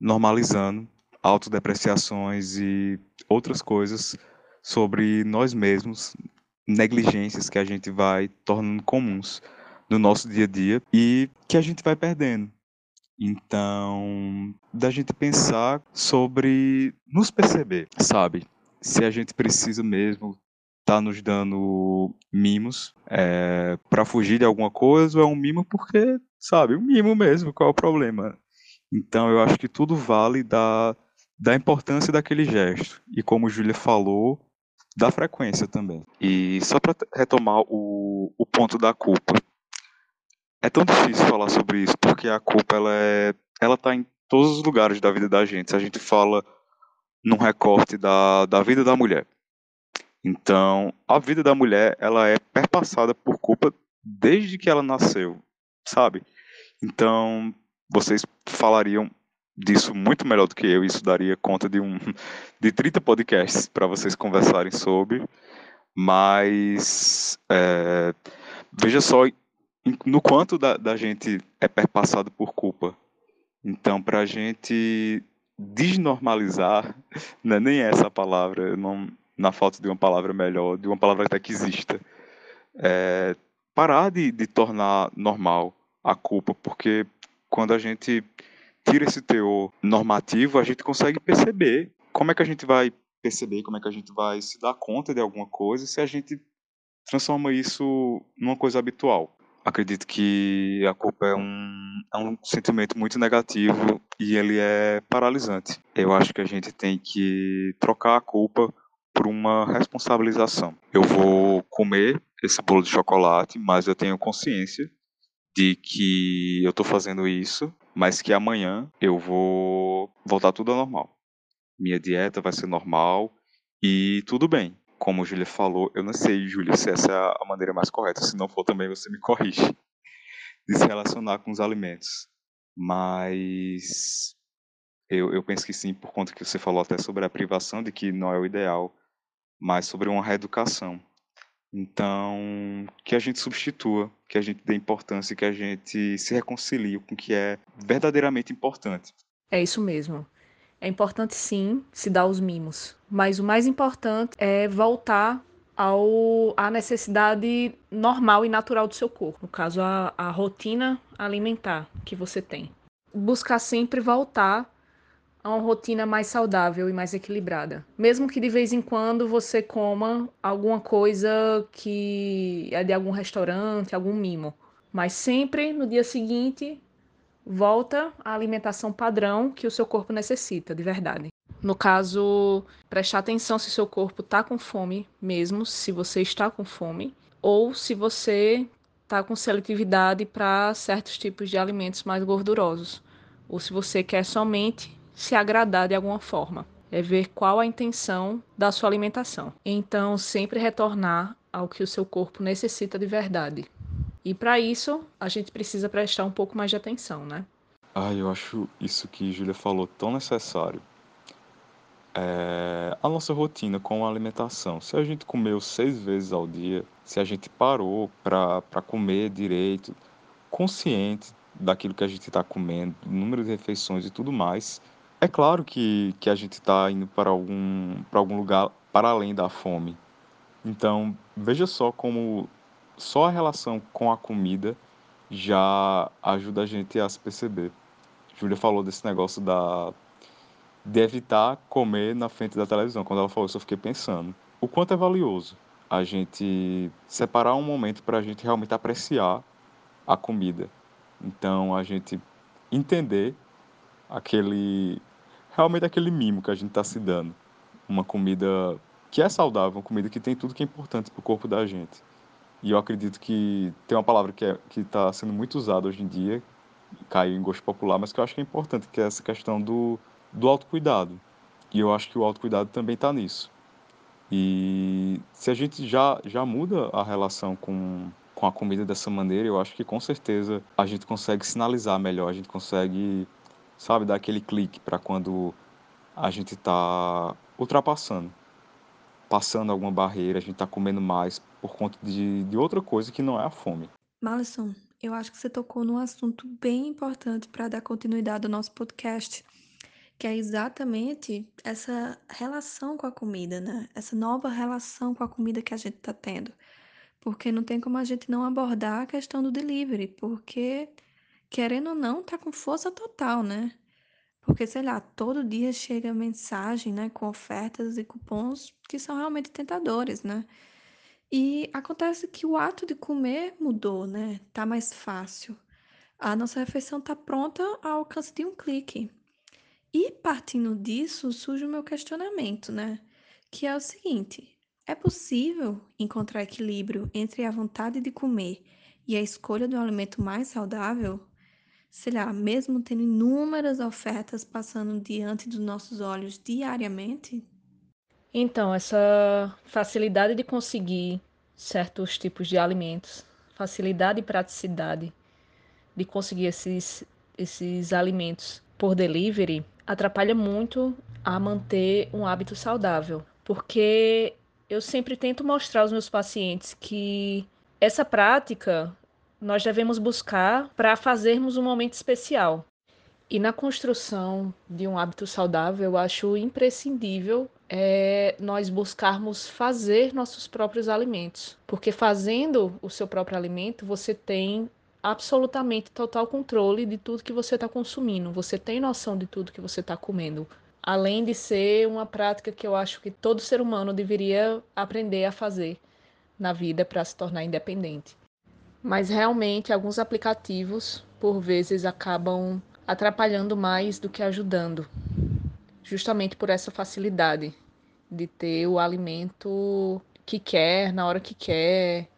Speaker 2: normalizando, autodepreciações e outras coisas sobre nós mesmos, negligências que a gente vai tornando comuns no nosso dia a dia e que a gente vai perdendo. Então, da gente pensar sobre nos perceber, sabe? se a gente precisa mesmo tá nos dando mimos é, para fugir de alguma coisa ou é um mimo porque, sabe, um mimo mesmo, qual é o problema? Então eu acho que tudo vale da, da importância daquele gesto. E como Júlia falou, da frequência também. E só para retomar o, o ponto da culpa. É tão difícil falar sobre isso porque a culpa ela é ela tá em todos os lugares da vida da gente. Se a gente fala num recorte da, da vida da mulher. Então, a vida da mulher, ela é perpassada por culpa desde que ela nasceu, sabe? Então, vocês falariam disso muito melhor do que eu, isso daria conta de um de 30 podcasts para vocês conversarem sobre, mas é, veja só no quanto da, da gente é perpassado por culpa. Então, para a gente desnormalizar, não é nem essa palavra, não, na falta de uma palavra melhor, de uma palavra até que exista, é, parar de, de tornar normal a culpa, porque quando a gente tira esse teor normativo, a gente consegue perceber como é que a gente vai perceber, como é que a gente vai se dar conta de alguma coisa se a gente transforma isso numa coisa habitual. Acredito que a culpa é um, é um sentimento muito negativo e ele é paralisante. Eu acho que a gente tem que trocar a culpa por uma responsabilização. Eu vou comer esse bolo de chocolate, mas eu tenho consciência de que eu estou fazendo isso, mas que amanhã eu vou voltar tudo ao normal. Minha dieta vai ser normal e tudo bem. Como a Júlia falou, eu não sei, Júlia, se essa é a maneira mais correta. Se não for, também você me corrige. De se relacionar com os alimentos. Mas eu, eu penso que sim, por conta que você falou até sobre a privação, de que não é o ideal, mas sobre uma reeducação. Então, que a gente substitua, que a gente dê importância, que a gente se reconcilie com o que é verdadeiramente importante.
Speaker 3: É isso mesmo. É importante sim se dar os mimos, mas o mais importante é voltar ao, à necessidade normal e natural do seu corpo, no caso, a, a rotina alimentar que você tem. Buscar sempre voltar a uma rotina mais saudável e mais equilibrada. Mesmo que de vez em quando você coma alguma coisa que é de algum restaurante, algum mimo. Mas sempre no dia seguinte volta à alimentação padrão que o seu corpo necessita, de verdade. No caso, prestar atenção se seu corpo está com fome mesmo, se você está com fome, ou se você está com seletividade para certos tipos de alimentos mais gordurosos, ou se você quer somente se agradar de alguma forma. É ver qual a intenção da sua alimentação. Então, sempre retornar ao que o seu corpo necessita de verdade. E para isso, a gente precisa prestar um pouco mais de atenção, né?
Speaker 2: Ah, eu acho isso que Júlia falou tão necessário. É a nossa rotina com a alimentação. Se a gente comeu seis vezes ao dia, se a gente parou para comer direito, consciente daquilo que a gente está comendo, número de refeições e tudo mais, é claro que, que a gente está indo para algum, para algum lugar para além da fome. Então, veja só como só a relação com a comida já ajuda a gente a se perceber. Júlia falou desse negócio da de evitar comer na frente da televisão. Quando ela falou isso, eu fiquei pensando o quanto é valioso a gente separar um momento para a gente realmente apreciar a comida. Então, a gente entender aquele realmente aquele mimo que a gente está se dando. Uma comida que é saudável, uma comida que tem tudo que é importante para o corpo da gente. E eu acredito que tem uma palavra que é, está sendo muito usada hoje em dia, caiu em gosto popular, mas que eu acho que é importante, que é essa questão do, do autocuidado. E eu acho que o autocuidado também está nisso. E se a gente já, já muda a relação com, com a comida dessa maneira, eu acho que com certeza a gente consegue sinalizar melhor, a gente consegue sabe, dar aquele clique para quando a gente está ultrapassando, passando alguma barreira, a gente está comendo mais por conta de, de outra coisa que não é a fome.
Speaker 1: Malison, eu acho que você tocou num assunto bem importante para dar continuidade ao nosso podcast, que é exatamente essa relação com a comida, né? Essa nova relação com a comida que a gente está tendo. Porque não tem como a gente não abordar a questão do delivery, porque querendo ou não, tá com força total, né? Porque, sei lá, todo dia chega mensagem, né, com ofertas e cupons que são realmente tentadores, né? E acontece que o ato de comer mudou, né? Tá mais fácil. A nossa refeição tá pronta ao alcance de um clique. E partindo disso, surge o meu questionamento, né? Que é o seguinte: é possível encontrar equilíbrio entre a vontade de comer e a escolha do alimento mais saudável? Sei lá, mesmo tendo inúmeras ofertas passando diante dos nossos olhos diariamente?
Speaker 3: Então, essa facilidade de conseguir certos tipos de alimentos, facilidade e praticidade de conseguir esses, esses alimentos por delivery atrapalha muito a manter um hábito saudável, porque eu sempre tento mostrar aos meus pacientes que essa prática nós devemos buscar para fazermos um momento especial. E na construção de um hábito saudável, eu acho imprescindível é nós buscarmos fazer nossos próprios alimentos. Porque fazendo o seu próprio alimento, você tem absolutamente total controle de tudo que você está consumindo. Você tem noção de tudo que você está comendo. Além de ser uma prática que eu acho que todo ser humano deveria aprender a fazer na vida para se tornar independente. Mas realmente alguns aplicativos, por vezes, acabam atrapalhando mais do que ajudando, justamente por essa facilidade de ter o alimento que quer, na hora que quer,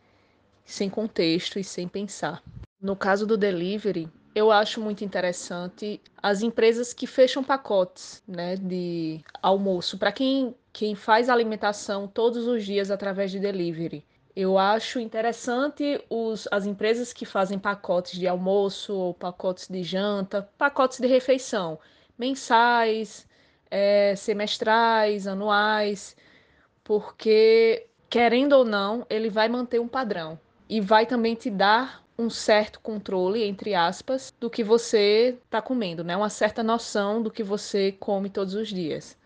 Speaker 3: sem contexto e sem pensar. No caso do delivery, eu acho muito interessante as empresas que fecham pacotes né, de almoço para quem, quem faz alimentação todos os dias através de delivery. Eu acho interessante os, as empresas que fazem pacotes de almoço ou pacotes de janta, pacotes de refeição, mensais, é, semestrais, anuais, porque, querendo ou não, ele vai manter um padrão e vai também te dar um certo controle, entre aspas, do que você está comendo, né? Uma certa noção do que você come todos os dias.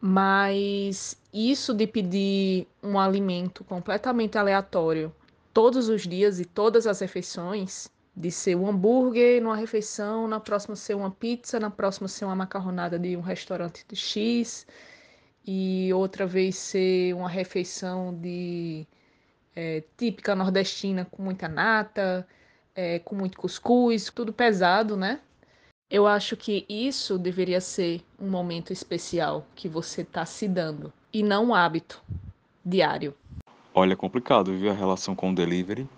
Speaker 3: Mas isso de pedir um alimento completamente aleatório todos os dias e todas as refeições, de ser um hambúrguer numa refeição, na próxima ser uma pizza, na próxima ser uma macarronada de um restaurante de X, e outra vez ser uma refeição de é, típica nordestina com muita nata, é, com muito cuscuz, tudo pesado, né? Eu acho que isso deveria ser um momento especial que você está se dando e não um hábito diário.
Speaker 2: Olha, é complicado, viu, a relação com o delivery.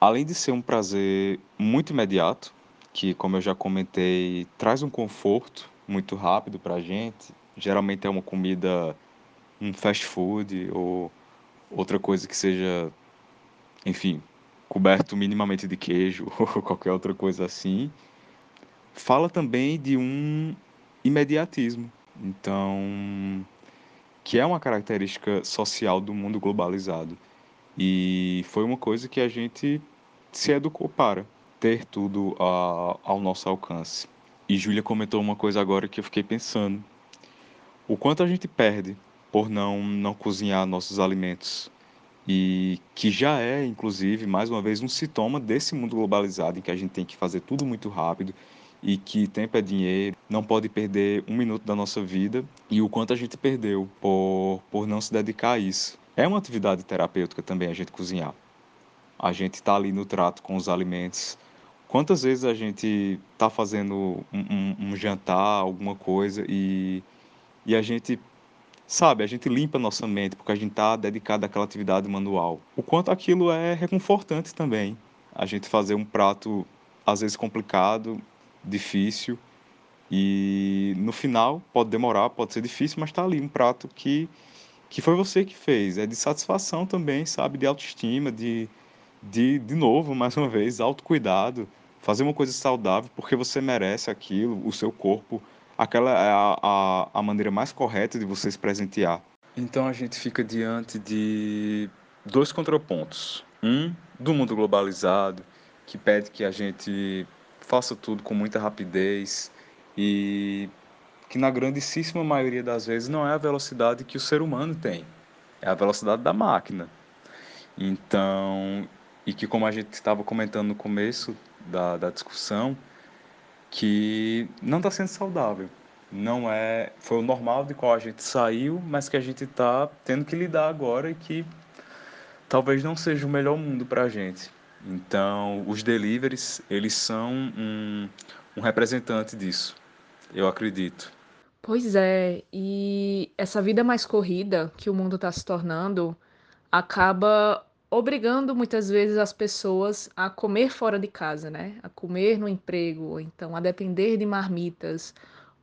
Speaker 2: Além de ser um prazer muito imediato, que, como eu já comentei, traz um conforto muito rápido para a gente. Geralmente é uma comida, um fast food ou outra coisa que seja, enfim, coberto minimamente de queijo ou qualquer outra coisa assim fala também de um imediatismo. Então, que é uma característica social do mundo globalizado. E foi uma coisa que a gente se educou para ter tudo a, ao nosso alcance. E Júlia comentou uma coisa agora que eu fiquei pensando. O quanto a gente perde por não, não cozinhar nossos alimentos. E que já é, inclusive, mais uma vez, um sintoma desse mundo globalizado em que a gente tem que fazer tudo muito rápido e que tempo é dinheiro, não pode perder um minuto da nossa vida e o quanto a gente perdeu por, por não se dedicar a isso. É uma atividade terapêutica também a gente cozinhar. A gente está ali no trato com os alimentos. Quantas vezes a gente está fazendo um, um, um, jantar, alguma coisa e, e a gente sabe, a gente limpa a nossa mente porque a gente está dedicado àquela atividade manual. O quanto aquilo é reconfortante também. A gente fazer um prato às vezes complicado difícil e no final pode demorar, pode ser difícil, mas está ali um prato que que foi você que fez. É de satisfação também, sabe, de autoestima, de de de novo, mais uma vez, autocuidado, fazer uma coisa saudável porque você merece aquilo, o seu corpo, aquela é a, a, a maneira mais correta de você se presentear. Então a gente fica diante de dois contrapontos. Um do mundo globalizado, que pede que a gente faça tudo com muita rapidez e que na grandíssima maioria das vezes não é a velocidade que o ser humano tem, é a velocidade da máquina. Então, e que como a gente estava comentando no começo da, da discussão, que não está sendo saudável. Não é, foi o normal de qual a gente saiu, mas que a gente está tendo que lidar agora e que talvez não seja o melhor mundo para a gente. Então, os deliveries, eles são um, um representante disso, eu acredito.
Speaker 3: Pois é, e essa vida mais corrida que o mundo está se tornando acaba obrigando muitas vezes as pessoas a comer fora de casa, né? A comer no emprego, então a depender de marmitas,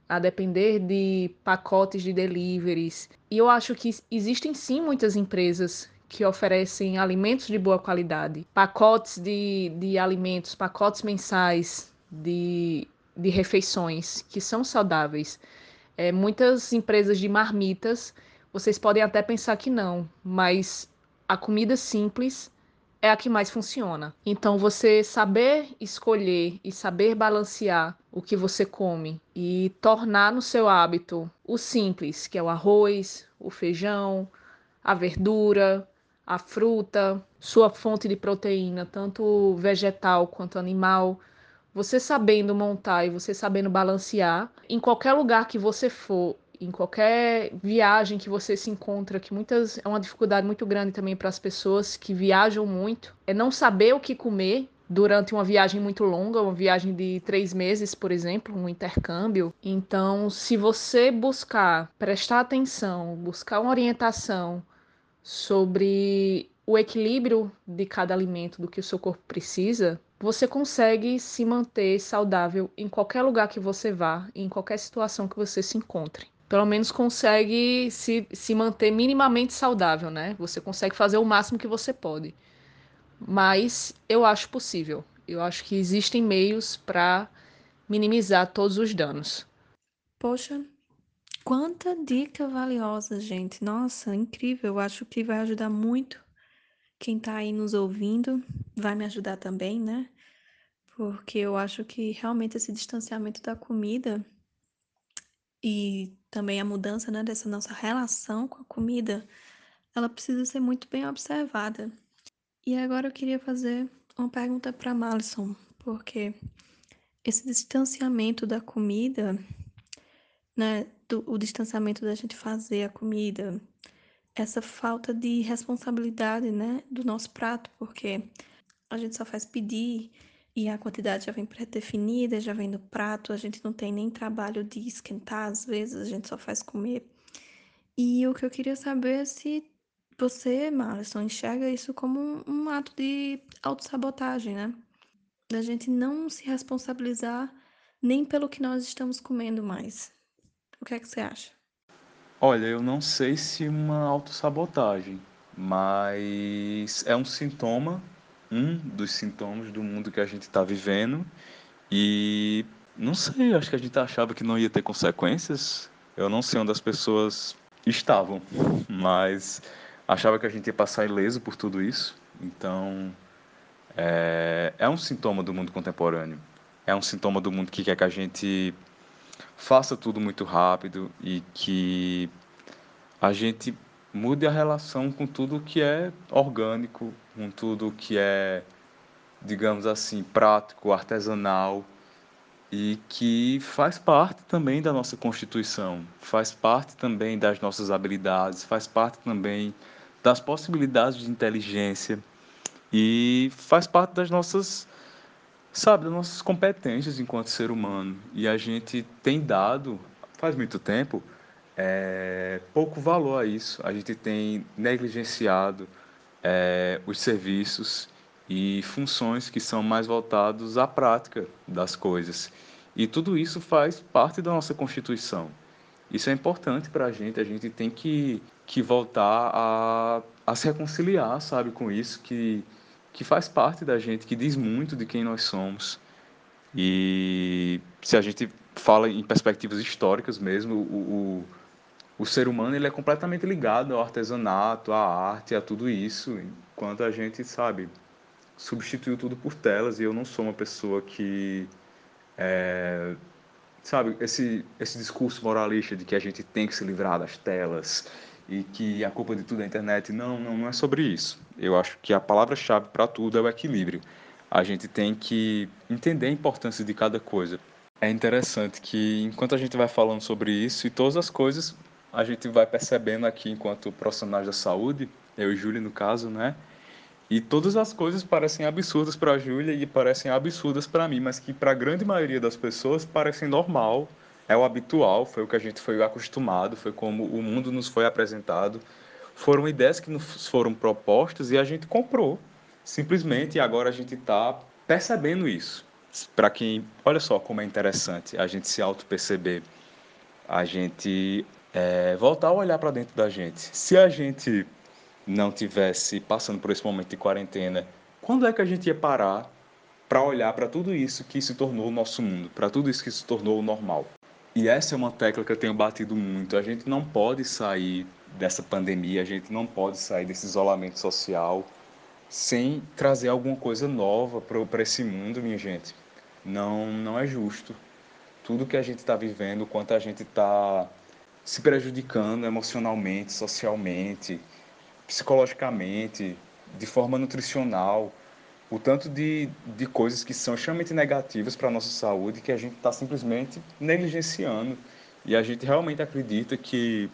Speaker 3: a depender de pacotes de deliveries. E eu acho que existem sim muitas empresas que oferecem alimentos de boa qualidade, pacotes de, de alimentos, pacotes mensais de, de refeições que são saudáveis. É, muitas empresas de marmitas, vocês podem até pensar que não, mas a comida simples é a que mais funciona. Então, você saber escolher e saber balancear o que você come e tornar no seu hábito o simples, que é o arroz, o feijão, a verdura, a fruta, sua fonte de proteína, tanto vegetal quanto animal você sabendo montar e você sabendo balancear, em qualquer lugar que você for, em qualquer viagem que você se encontra, que muitas é uma dificuldade muito grande também para as pessoas que viajam muito, é não saber o que comer durante uma viagem muito longa, uma viagem de três meses, por exemplo, um intercâmbio. Então, se você buscar prestar atenção, buscar uma orientação sobre o equilíbrio de cada alimento, do que o seu corpo precisa, você consegue se manter saudável em qualquer lugar que você vá, em qualquer situação que você se encontre. Pelo menos consegue se, se manter minimamente saudável, né? Você consegue fazer o máximo que você pode. Mas eu acho possível. Eu acho que existem meios para minimizar todos os danos.
Speaker 1: Poxa, quanta dica valiosa, gente. Nossa, incrível. Eu acho que vai ajudar muito quem está aí nos ouvindo. Vai me ajudar também, né? porque eu acho que realmente esse distanciamento da comida e também a mudança né, dessa nossa relação com a comida, ela precisa ser muito bem observada. E agora eu queria fazer uma pergunta para Malison, porque esse distanciamento da comida, né, do, o distanciamento da gente fazer a comida, essa falta de responsabilidade, né, do nosso prato, porque a gente só faz pedir e a quantidade já vem pré-definida, já vem no prato, a gente não tem nem trabalho de esquentar, às vezes a gente só faz comer. E o que eu queria saber é se você, Marlison, enxerga isso como um, ato de autossabotagem, né? Da gente não se responsabilizar nem pelo que nós estamos comendo mais. O que é que você acha?
Speaker 2: Olha, eu não sei se uma autossabotagem, mas é um sintoma um dos sintomas do mundo que a gente está vivendo. E não sei, acho que a gente achava que não ia ter consequências. Eu não sei onde as pessoas estavam, mas achava que a gente ia passar ileso por tudo isso. Então, é, é um sintoma do mundo contemporâneo. É um sintoma do mundo que quer que a gente faça tudo muito rápido e que a gente mude a relação com tudo que é orgânico, com tudo que é, digamos assim, prático, artesanal e que faz parte também da nossa constituição, faz parte também das nossas habilidades, faz parte também das possibilidades de inteligência e faz parte das nossas, sabe, das nossas competências enquanto ser humano. E a gente tem dado, faz muito tempo, é, pouco valor a isso. A gente tem negligenciado é, os serviços e funções que são mais voltados à prática das coisas. E tudo isso faz parte da nossa Constituição. Isso é importante para a gente, a gente tem que, que voltar a, a se reconciliar, sabe, com isso, que, que faz parte da gente, que diz muito de quem nós somos. E se a gente fala em perspectivas históricas mesmo, o, o o ser humano ele é completamente ligado ao artesanato, à arte, a tudo isso, enquanto a gente, sabe, substituiu tudo por telas e eu não sou uma pessoa que é, sabe, esse, esse discurso moralista de que a gente tem que se livrar das telas e que a culpa de tudo é a internet, não, não, não é sobre isso. Eu acho que a palavra-chave para tudo é o equilíbrio. A gente tem que entender a importância de cada coisa. É interessante que enquanto a gente vai falando sobre isso e todas as coisas, a gente vai percebendo aqui enquanto profissionais da saúde, eu e Júlia no caso, né? E todas as coisas parecem absurdas para a Júlia e parecem absurdas para mim, mas que para a grande maioria das pessoas parecem normal, é o habitual, foi o que a gente foi acostumado, foi como o mundo nos foi apresentado. Foram ideias que nos foram propostas e a gente comprou, simplesmente, e agora a gente está percebendo isso. Para quem, olha só como é interessante a gente se auto-perceber, a gente é, voltar a olhar para dentro da gente. Se a gente não tivesse passando por esse momento de quarentena, quando é que a gente ia parar para olhar para tudo isso que se tornou o nosso mundo, para tudo isso que se tornou o normal? E essa é uma tecla que eu tenho batido muito. A gente não pode sair dessa pandemia, a gente não pode sair desse isolamento social sem trazer alguma coisa nova para esse mundo, minha gente. Não, não é justo. Tudo que a gente está vivendo, quanto a gente está se prejudicando emocionalmente, socialmente, psicologicamente, de forma nutricional, o tanto de, de coisas que são extremamente negativas para a nossa saúde que a gente está simplesmente negligenciando. E a gente realmente acredita que,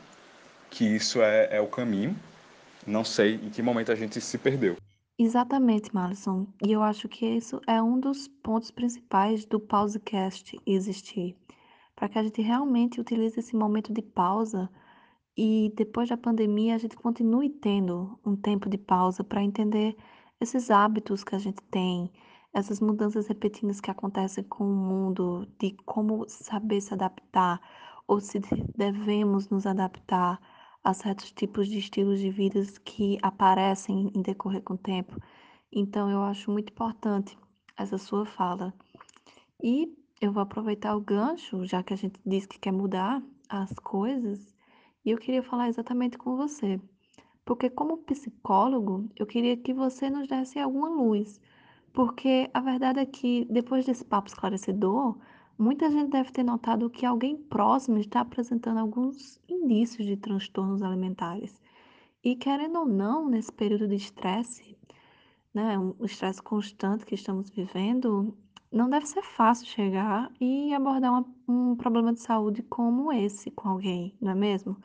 Speaker 2: que isso é, é o caminho. Não sei em que momento a gente se perdeu.
Speaker 1: Exatamente, Malisson. E eu acho que isso é um dos pontos principais do Pausecast existir. Para que a gente realmente utilize esse momento de pausa e depois da pandemia a gente continue tendo um tempo de pausa para entender esses hábitos que a gente tem, essas mudanças repetidas que acontecem com o mundo, de como saber se adaptar ou se devemos nos adaptar a certos tipos de estilos de vida que aparecem em decorrer com o tempo. Então, eu acho muito importante essa sua fala. E eu vou aproveitar o gancho, já que a gente disse que quer mudar as coisas, e eu queria falar exatamente com você. Porque, como psicólogo, eu queria que você nos desse alguma luz. Porque a verdade é que, depois desse papo esclarecedor, muita gente deve ter notado que alguém próximo está apresentando alguns indícios de transtornos alimentares. E, querendo ou não, nesse período de estresse, né, o estresse constante que estamos vivendo, não deve ser fácil chegar e abordar uma, um problema de saúde como esse com alguém, não é mesmo?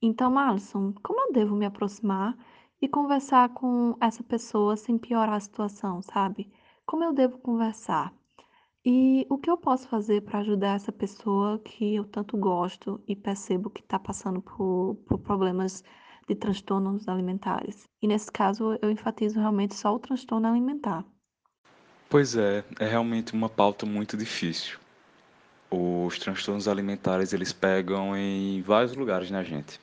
Speaker 1: Então, Alisson, como eu devo me aproximar e conversar com essa pessoa sem piorar a situação, sabe? Como eu devo conversar? E o que eu posso fazer para ajudar essa pessoa que eu tanto gosto e percebo que está passando por, por problemas de transtornos alimentares? E nesse caso, eu enfatizo realmente só o transtorno alimentar.
Speaker 2: Pois é, é realmente uma pauta muito difícil. Os transtornos alimentares, eles pegam em vários lugares na gente.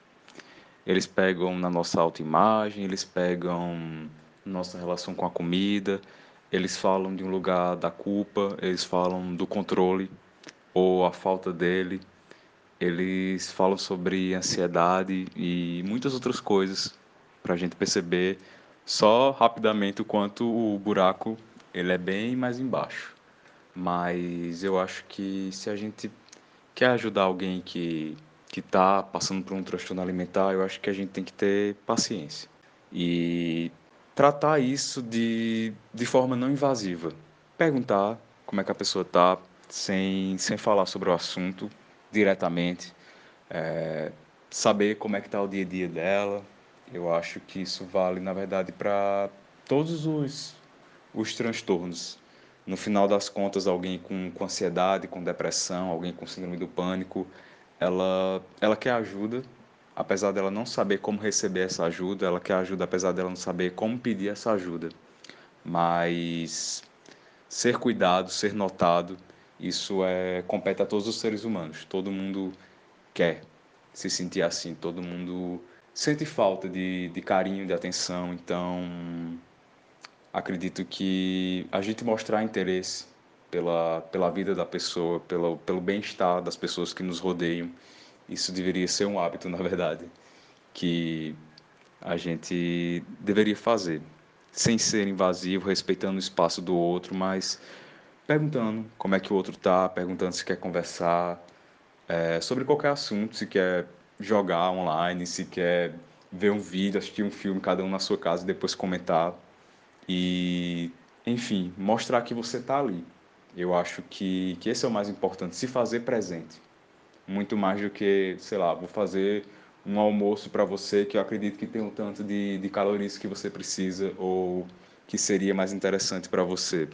Speaker 2: Eles pegam na nossa autoimagem, eles pegam nossa relação com a comida, eles falam de um lugar da culpa, eles falam do controle ou a falta dele, eles falam sobre ansiedade e muitas outras coisas para a gente perceber só rapidamente o quanto o buraco ele é bem mais embaixo. Mas eu acho que se a gente quer ajudar alguém que que está passando por um transtorno alimentar, eu acho que a gente tem que ter paciência e tratar isso de, de forma não invasiva. Perguntar como é que a pessoa está, sem, sem falar sobre o assunto diretamente, é, saber como é que está o dia a dia dela. Eu acho que isso vale, na verdade, para todos os, os transtornos. No final das contas, alguém com, com ansiedade, com depressão, alguém com síndrome do pânico, ela, ela quer ajuda, apesar dela não saber como receber essa ajuda, ela quer ajuda apesar dela não saber como pedir essa ajuda. Mas ser cuidado, ser notado, isso é compete a todos os seres humanos. Todo mundo quer se sentir assim, todo mundo sente falta de, de carinho, de atenção. Então, acredito que a gente mostrar interesse pela, pela vida da pessoa, pelo, pelo bem-estar das pessoas que nos rodeiam. Isso deveria ser um hábito, na verdade, que a gente deveria fazer, sem ser invasivo, respeitando o espaço do outro, mas perguntando como é que o outro está, perguntando se quer conversar é, sobre qualquer assunto, se quer jogar online, se quer ver um vídeo, assistir um filme, cada um na sua casa e depois comentar. E, enfim, mostrar que você está ali, Eu acho que, que esse é o mais importante, se fazer presente. Muito mais do que, sei lá, vou fazer um almoço para você que eu acredito que tem um tanto de, de calorias que você precisa ou que seria mais interessante para você.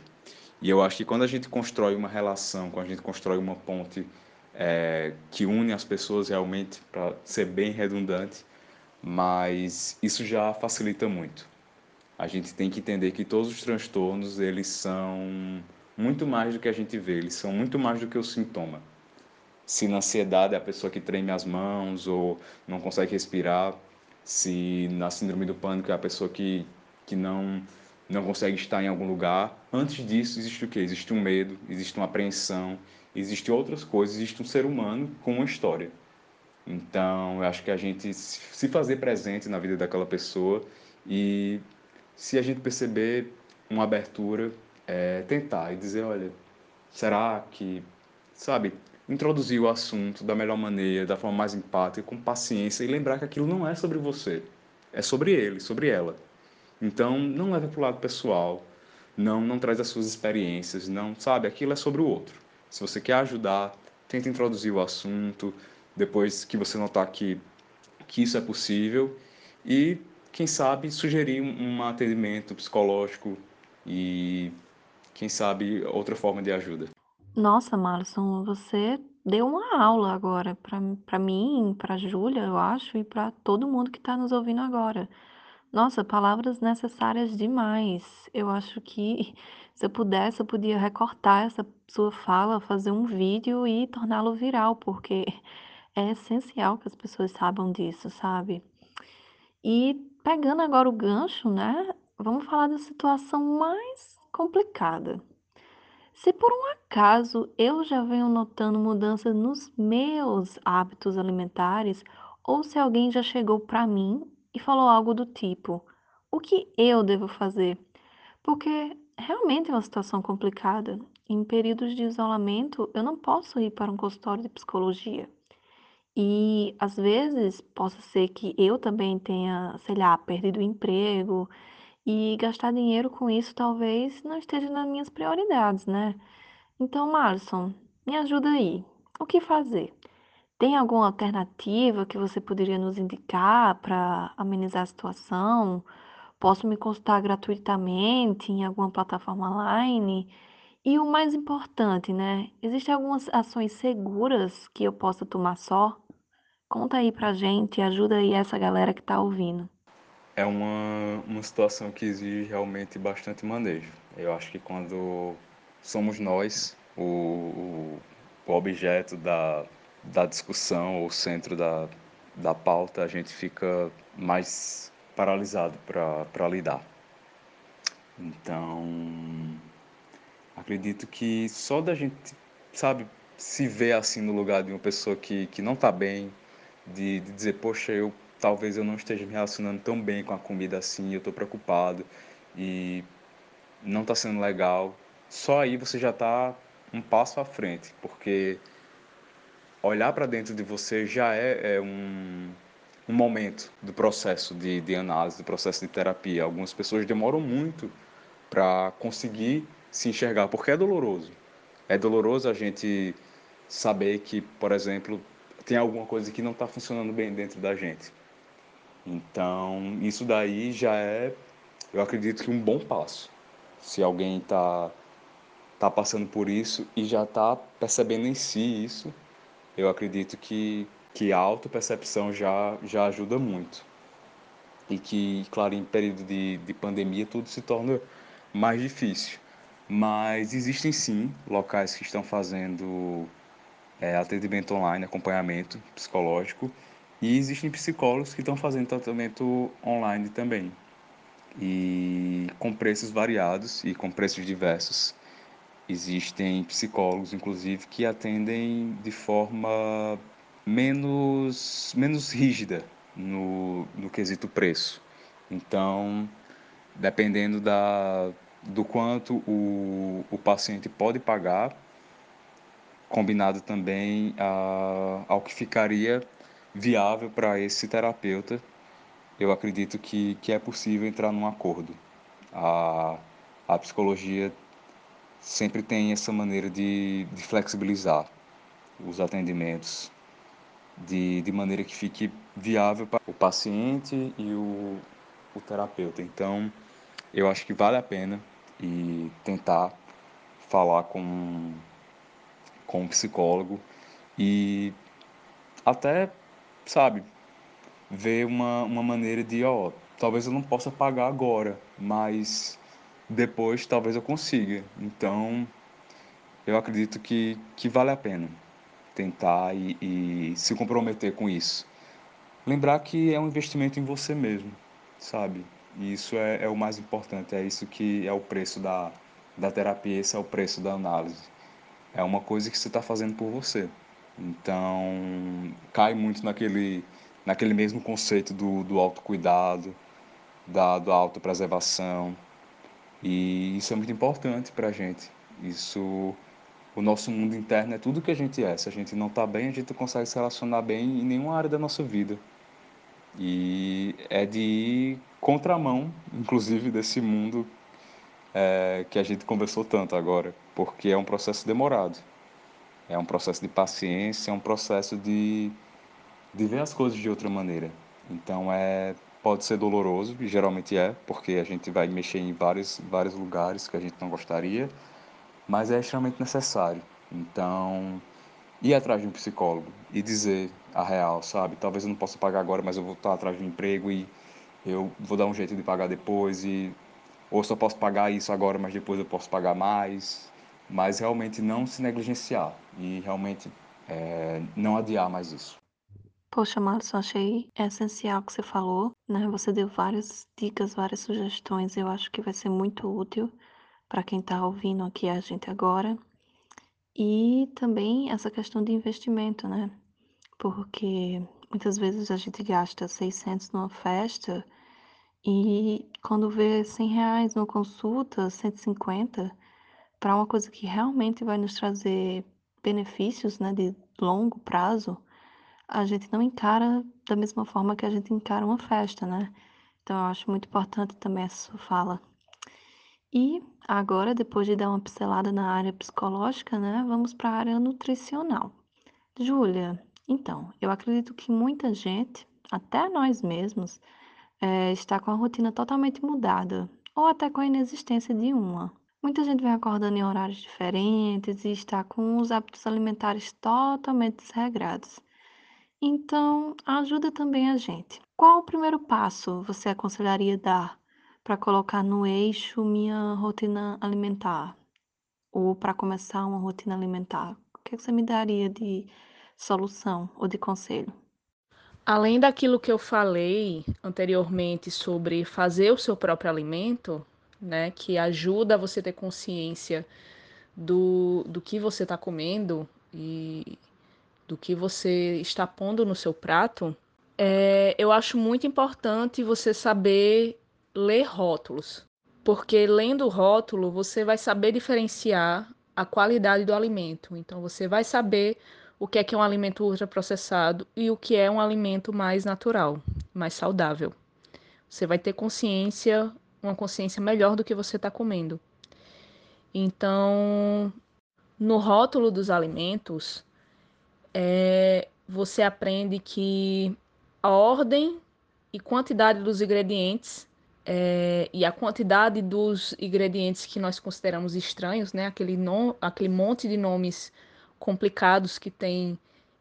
Speaker 2: E eu acho que quando a gente constrói uma relação, quando a gente constrói uma ponte é, que une as pessoas realmente, para ser bem redundante, mas isso já facilita muito. A gente tem que entender que todos os transtornos, eles são muito mais do que a gente vê, eles são muito mais do que o sintoma. Se na ansiedade é a pessoa que treme as mãos ou não consegue respirar, se na síndrome do pânico é a pessoa que, que não não consegue estar em algum lugar. Antes disso, existe o quê? Existe um medo, existe uma apreensão, existe outras coisas, existe um ser humano com uma história. Então, eu acho que a gente se fazer presente na vida daquela pessoa e se a gente perceber uma abertura, é, tentar e dizer, olha, será que, sabe, introduzir o assunto da melhor maneira, da forma mais empática, com paciência e lembrar que aquilo não é sobre você, é sobre ele, sobre ela. Então, não leve para o lado pessoal, não, não traz as suas experiências, não, sabe? Aquilo é sobre o outro. Se você quer ajudar, tenta introduzir o assunto, depois que você notar que, que isso é possível e, quem sabe, sugerir um atendimento psicológico e, quem sabe, outra forma de ajuda.
Speaker 1: Nossa, Marlon, você deu uma aula agora para mim, para a Júlia, eu acho, e para todo mundo que está nos ouvindo agora. Nossa, palavras necessárias demais. Eu acho que se eu pudesse, eu podia recortar essa sua fala, fazer um vídeo e torná-lo viral, porque é essencial que as pessoas saibam disso, sabe? E pegando agora o gancho, né? Vamos falar da situação mais complicada. Se por um acaso eu já venho notando mudanças nos meus hábitos alimentares, ou se alguém já chegou para mim e falou algo do tipo: o que eu devo fazer? Porque realmente é uma situação complicada. Em períodos de isolamento, eu não posso ir para um consultório de psicologia. E às vezes possa ser que eu também tenha, sei lá, perdido o emprego e gastar dinheiro com isso talvez não esteja nas minhas prioridades, né? Então, Marson, me ajuda aí. O que fazer? Tem alguma alternativa que você poderia nos indicar para amenizar a situação? Posso me consultar gratuitamente em alguma plataforma online? E o mais importante, né? Existem algumas ações seguras que eu possa tomar só? Conta aí pra gente, ajuda aí essa galera que tá ouvindo.
Speaker 2: É uma, uma situação que exige realmente bastante manejo. Eu acho que quando somos nós o, o, o objeto da, da discussão, o centro da, da pauta, a gente fica mais paralisado para lidar. Então, acredito que só da gente, sabe, se ver assim no lugar de uma pessoa que, que não está bem, de, de dizer, poxa, eu talvez eu não esteja me relacionando tão bem com a comida assim, eu estou preocupado e não está sendo legal. Só aí você já está um passo à frente, porque olhar para dentro de você já é, é um, um momento do processo de, de análise, do processo de terapia. Algumas pessoas demoram muito para conseguir se enxergar, porque é doloroso. É doloroso a gente saber que, por exemplo, tem alguma coisa que não está funcionando bem dentro da gente. Então, isso daí já é, eu acredito que um bom passo. Se alguém está tá passando por isso e já está percebendo em si isso, eu acredito que, que a autopercepção já, já ajuda muito. E que, claro, em período de, de pandemia tudo se torna mais difícil. Mas existem sim locais que estão fazendo é, atendimento online, acompanhamento psicológico, e existem psicólogos que estão fazendo tratamento online também, e com preços variados e com preços diversos. Existem psicólogos, inclusive, que atendem de forma menos, menos rígida no, no quesito preço. Então, dependendo da, do quanto o, o paciente pode pagar, combinado também a, ao que ficaria viável para esse terapeuta, eu acredito que, que é possível entrar num acordo. A, a psicologia sempre tem essa maneira de, de flexibilizar os atendimentos de, de maneira que fique viável para o paciente e o, o terapeuta. Então, eu acho que vale a pena e tentar falar com, com um psicólogo e até, sabe, ver uma, uma maneira de, ó, talvez eu não possa pagar agora, mas depois talvez eu consiga. Então, eu acredito que, que vale a pena tentar e, e se comprometer com isso. Lembrar que é um investimento em você mesmo, sabe? E isso é, é, o mais importante, é isso que é o preço da, da terapia, esse é o preço da análise. É uma coisa que você está fazendo por você. Então, cai muito naquele, naquele mesmo conceito do, do autocuidado, da, da autopreservação. E isso é muito importante para a gente. Isso, o nosso mundo interno é tudo que a gente é. Se a gente não está bem, a gente não consegue se relacionar bem em nenhuma área da nossa vida. E é de contramão, inclusive, desse mundo é, que a gente conversou tanto agora, porque é um processo demorado. É um processo de paciência, é um processo de, de ver as coisas de outra maneira. Então, é, pode ser doloroso, e geralmente é, porque a gente vai mexer em vários, vários lugares que a gente não gostaria, mas é extremamente necessário. Então, ir atrás de um psicólogo e dizer a real, sabe? Talvez eu não possa pagar agora, mas eu vou estar atrás de um emprego e eu vou dar um jeito de pagar depois e ou só posso pagar isso agora, mas depois eu posso pagar mais, mas realmente não se negligenciar e realmente é, não adiar mais isso.
Speaker 1: Poxa, Marlon, achei essencial o que você falou, né? Você deu várias dicas, várias sugestões, eu acho que vai ser muito útil para quem está ouvindo aqui a gente agora. E também essa questão de investimento, né? Porque muitas vezes a gente gasta 600 numa festa e quando vê 100 reais numa consulta, 150, para uma coisa que realmente vai nos trazer benefícios, né, de longo prazo, a gente não encara da mesma forma que a gente encara uma festa, né? Então eu acho muito importante também essa fala. E agora, depois de dar uma pincelada na área psicológica, né, vamos para a área nutricional. Júlia, então, eu acredito que muita gente, até nós mesmos, é, está com a rotina totalmente mudada, ou até com a inexistência de uma. Muita gente vem acordando em horários diferentes e está com os hábitos alimentares totalmente desregrados. Então, ajuda também a gente. Qual o primeiro passo você aconselharia dar para colocar no eixo minha rotina alimentar ou para começar uma rotina alimentar? O que você me daria de solução ou de conselho?
Speaker 3: Além daquilo que eu falei anteriormente sobre fazer o seu próprio alimento, né, que ajuda você a ter consciência do, do que você está comendo e do que você está pondo no seu prato, é, eu acho muito importante você saber ler rótulos, porque lendo o rótulo você vai saber diferenciar a qualidade do alimento. Então você vai saber o que é que é um alimento ultraprocessado e o que é um alimento mais natural, mais saudável. Você vai ter consciência, uma consciência melhor do que você está comendo. Então, no rótulo dos alimentos, é, você aprende que a ordem e quantidade dos ingredientes é, e a quantidade dos ingredientes que nós consideramos estranhos, né? Aquele, aquele monte de nomes complicados que tem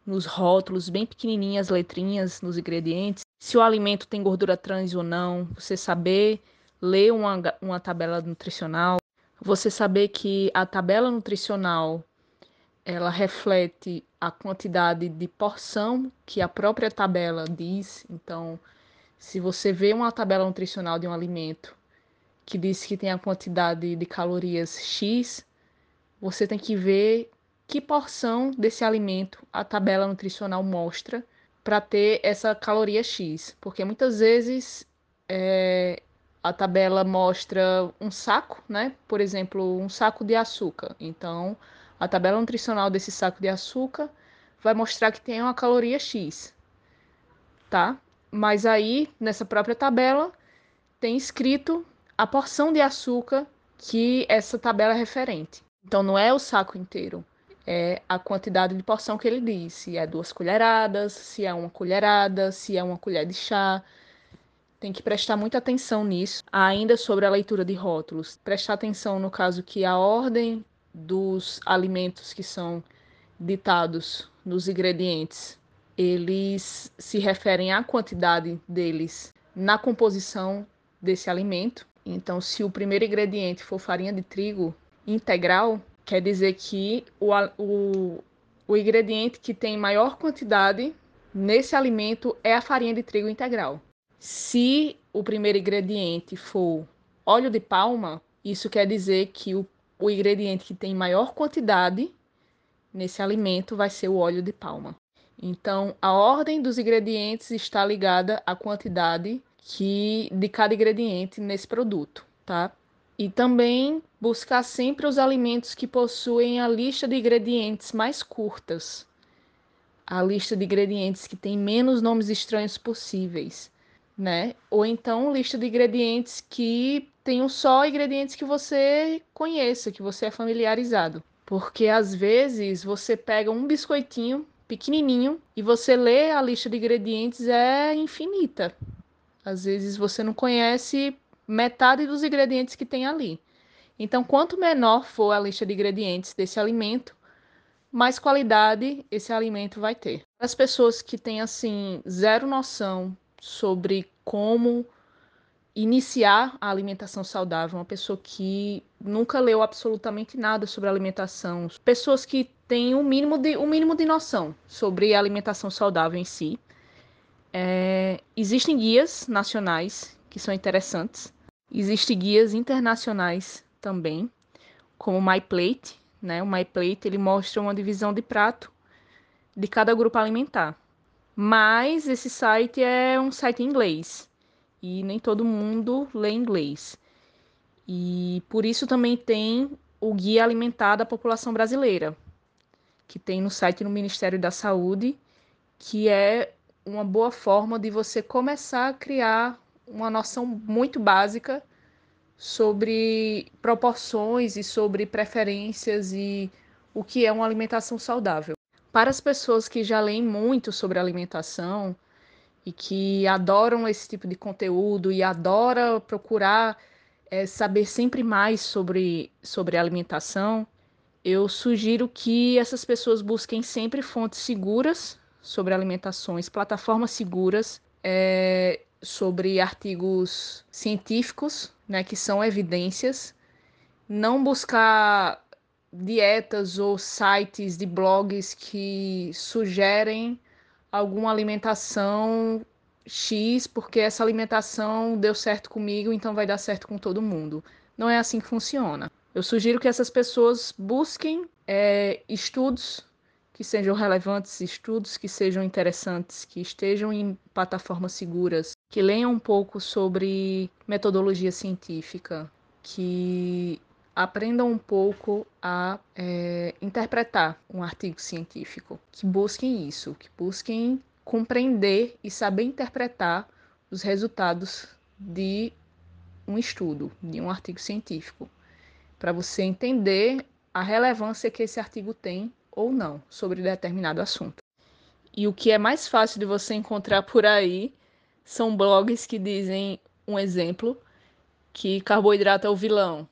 Speaker 3: nos rótulos, bem pequenininhas letrinhas nos ingredientes. Se o alimento tem gordura trans ou não, você saber ler uma, uma tabela nutricional, você saber que a tabela nutricional ela reflete a quantidade de porção que a própria tabela diz. Então, se você vê uma tabela nutricional de um alimento que diz que tem a quantidade de calorias X, você tem que ver que porção desse alimento a tabela nutricional mostra para ter essa caloria X. Porque muitas vezes é, a tabela mostra um saco, né? Por exemplo, um saco de açúcar. Então, a tabela nutricional desse saco de açúcar vai mostrar que tem uma caloria X, tá? Mas aí, nessa própria tabela, tem escrito a porção de açúcar que essa tabela é referente. Então não é o saco inteiro, é a quantidade de porção que ele diz. Se é duas colheradas, se é uma colherada, se é uma colher de chá. Tem que prestar muita atenção nisso. Ainda sobre a leitura de rótulos, prestar atenção no caso que a ordem dos alimentos que são ditados nos ingredientes, eles se referem à quantidade deles na composição desse alimento. Então, se o primeiro ingrediente for farinha de trigo integral, quer dizer que o, o, o ingrediente que tem maior quantidade nesse alimento é a farinha de trigo integral. Se o primeiro ingrediente for óleo de palma, isso quer dizer que o, o ingrediente que tem maior quantidade nesse alimento vai ser o óleo de palma. Então, a ordem dos ingredientes está ligada à quantidade que de cada ingrediente nesse produto, tá? E também buscar sempre os alimentos que possuem a lista de ingredientes mais curtas, a lista de ingredientes que tem menos nomes estranhos possíveis né? Ou então lista de ingredientes que tenham só ingredientes que você conheça, que você é familiarizado. Porque às vezes você pega um biscoitinho pequenininho e você lê a lista de ingredientes é infinita. Às vezes você não conhece metade dos ingredientes que tem ali. Então, quanto menor for a lista de ingredientes desse alimento, mais qualidade esse alimento vai ter. As pessoas que têm assim zero noção sobre como iniciar a alimentação saudável, uma pessoa que nunca leu absolutamente nada sobre alimentação, pessoas que têm um mínimo de, um mínimo de noção sobre a alimentação saudável em si. É, existem guias nacionais que são interessantes, existem guias internacionais também, como o MyPlate, né? O MyPlate ele mostra uma divisão de prato de cada grupo alimentar. Mas esse site é um site em inglês e nem todo mundo lê inglês. E por isso também tem o Guia Alimentar da População Brasileira, que tem no site no Ministério da Saúde, que é uma boa forma de você começar a criar uma noção muito básica sobre proporções e sobre preferências e o que é uma alimentação saudável. Para as pessoas que já leem muito sobre alimentação e que adoram esse tipo de conteúdo e adoram procurar é, saber sempre mais sobre, sobre alimentação, eu sugiro que essas pessoas busquem sempre fontes seguras sobre alimentações, plataformas seguras é, sobre artigos científicos, né, que são evidências, não buscar dietas ou sites de blogs que sugerem alguma alimentação X, porque essa alimentação deu certo comigo, então vai dar certo com todo mundo. Não é assim que funciona. Eu sugiro que essas pessoas busquem é, estudos que sejam relevantes, estudos que sejam interessantes, que estejam em plataformas seguras, que leiam um pouco sobre metodologia científica, que aprendam um pouco a é, interpretar um artigo científico, que busquem isso, que busquem compreender e saber interpretar os resultados de um estudo, de um artigo científico, para você entender a relevância que esse artigo tem ou não sobre determinado assunto. E o que é mais fácil de você encontrar por aí são blogs que dizem um exemplo que carboidrato é o vilão,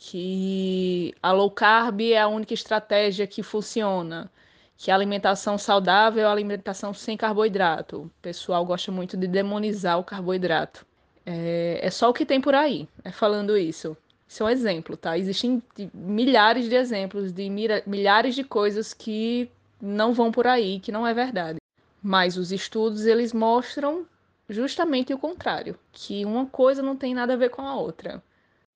Speaker 3: que a low carb é a única estratégia que funciona, que a alimentação saudável é a alimentação sem carboidrato. O pessoal gosta muito de demonizar o carboidrato. É, é só o que tem por aí, é falando isso. Isso é um exemplo, tá? Existem milhares de exemplos de milhares de coisas que não vão por aí, que não é verdade. Mas os estudos eles mostram justamente o contrário, que uma coisa não tem nada a ver com a outra.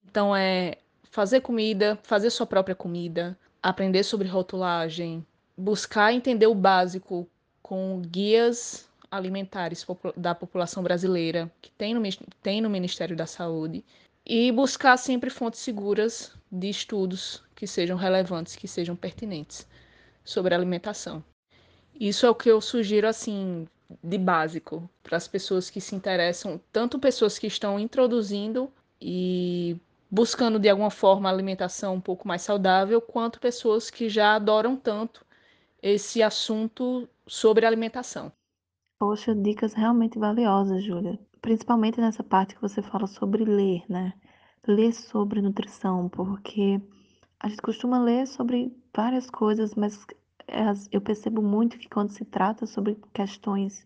Speaker 3: Então é fazer comida, fazer sua própria comida, aprender sobre rotulagem, buscar entender o básico com guias alimentares da população brasileira que tem no, tem no Ministério da Saúde e buscar sempre fontes seguras de estudos que sejam relevantes, que sejam pertinentes sobre alimentação. Isso é o que eu sugiro assim de básico para as pessoas que se interessam, tanto pessoas que estão introduzindo e buscando de alguma forma alimentação um pouco mais saudável, quanto pessoas que já adoram tanto esse assunto sobre alimentação.
Speaker 1: Poxa, dicas realmente valiosas, Júlia. Principalmente nessa parte que você fala sobre ler, né? Ler sobre nutrição, porque a gente costuma ler sobre várias coisas, mas eu percebo muito que quando se trata sobre questões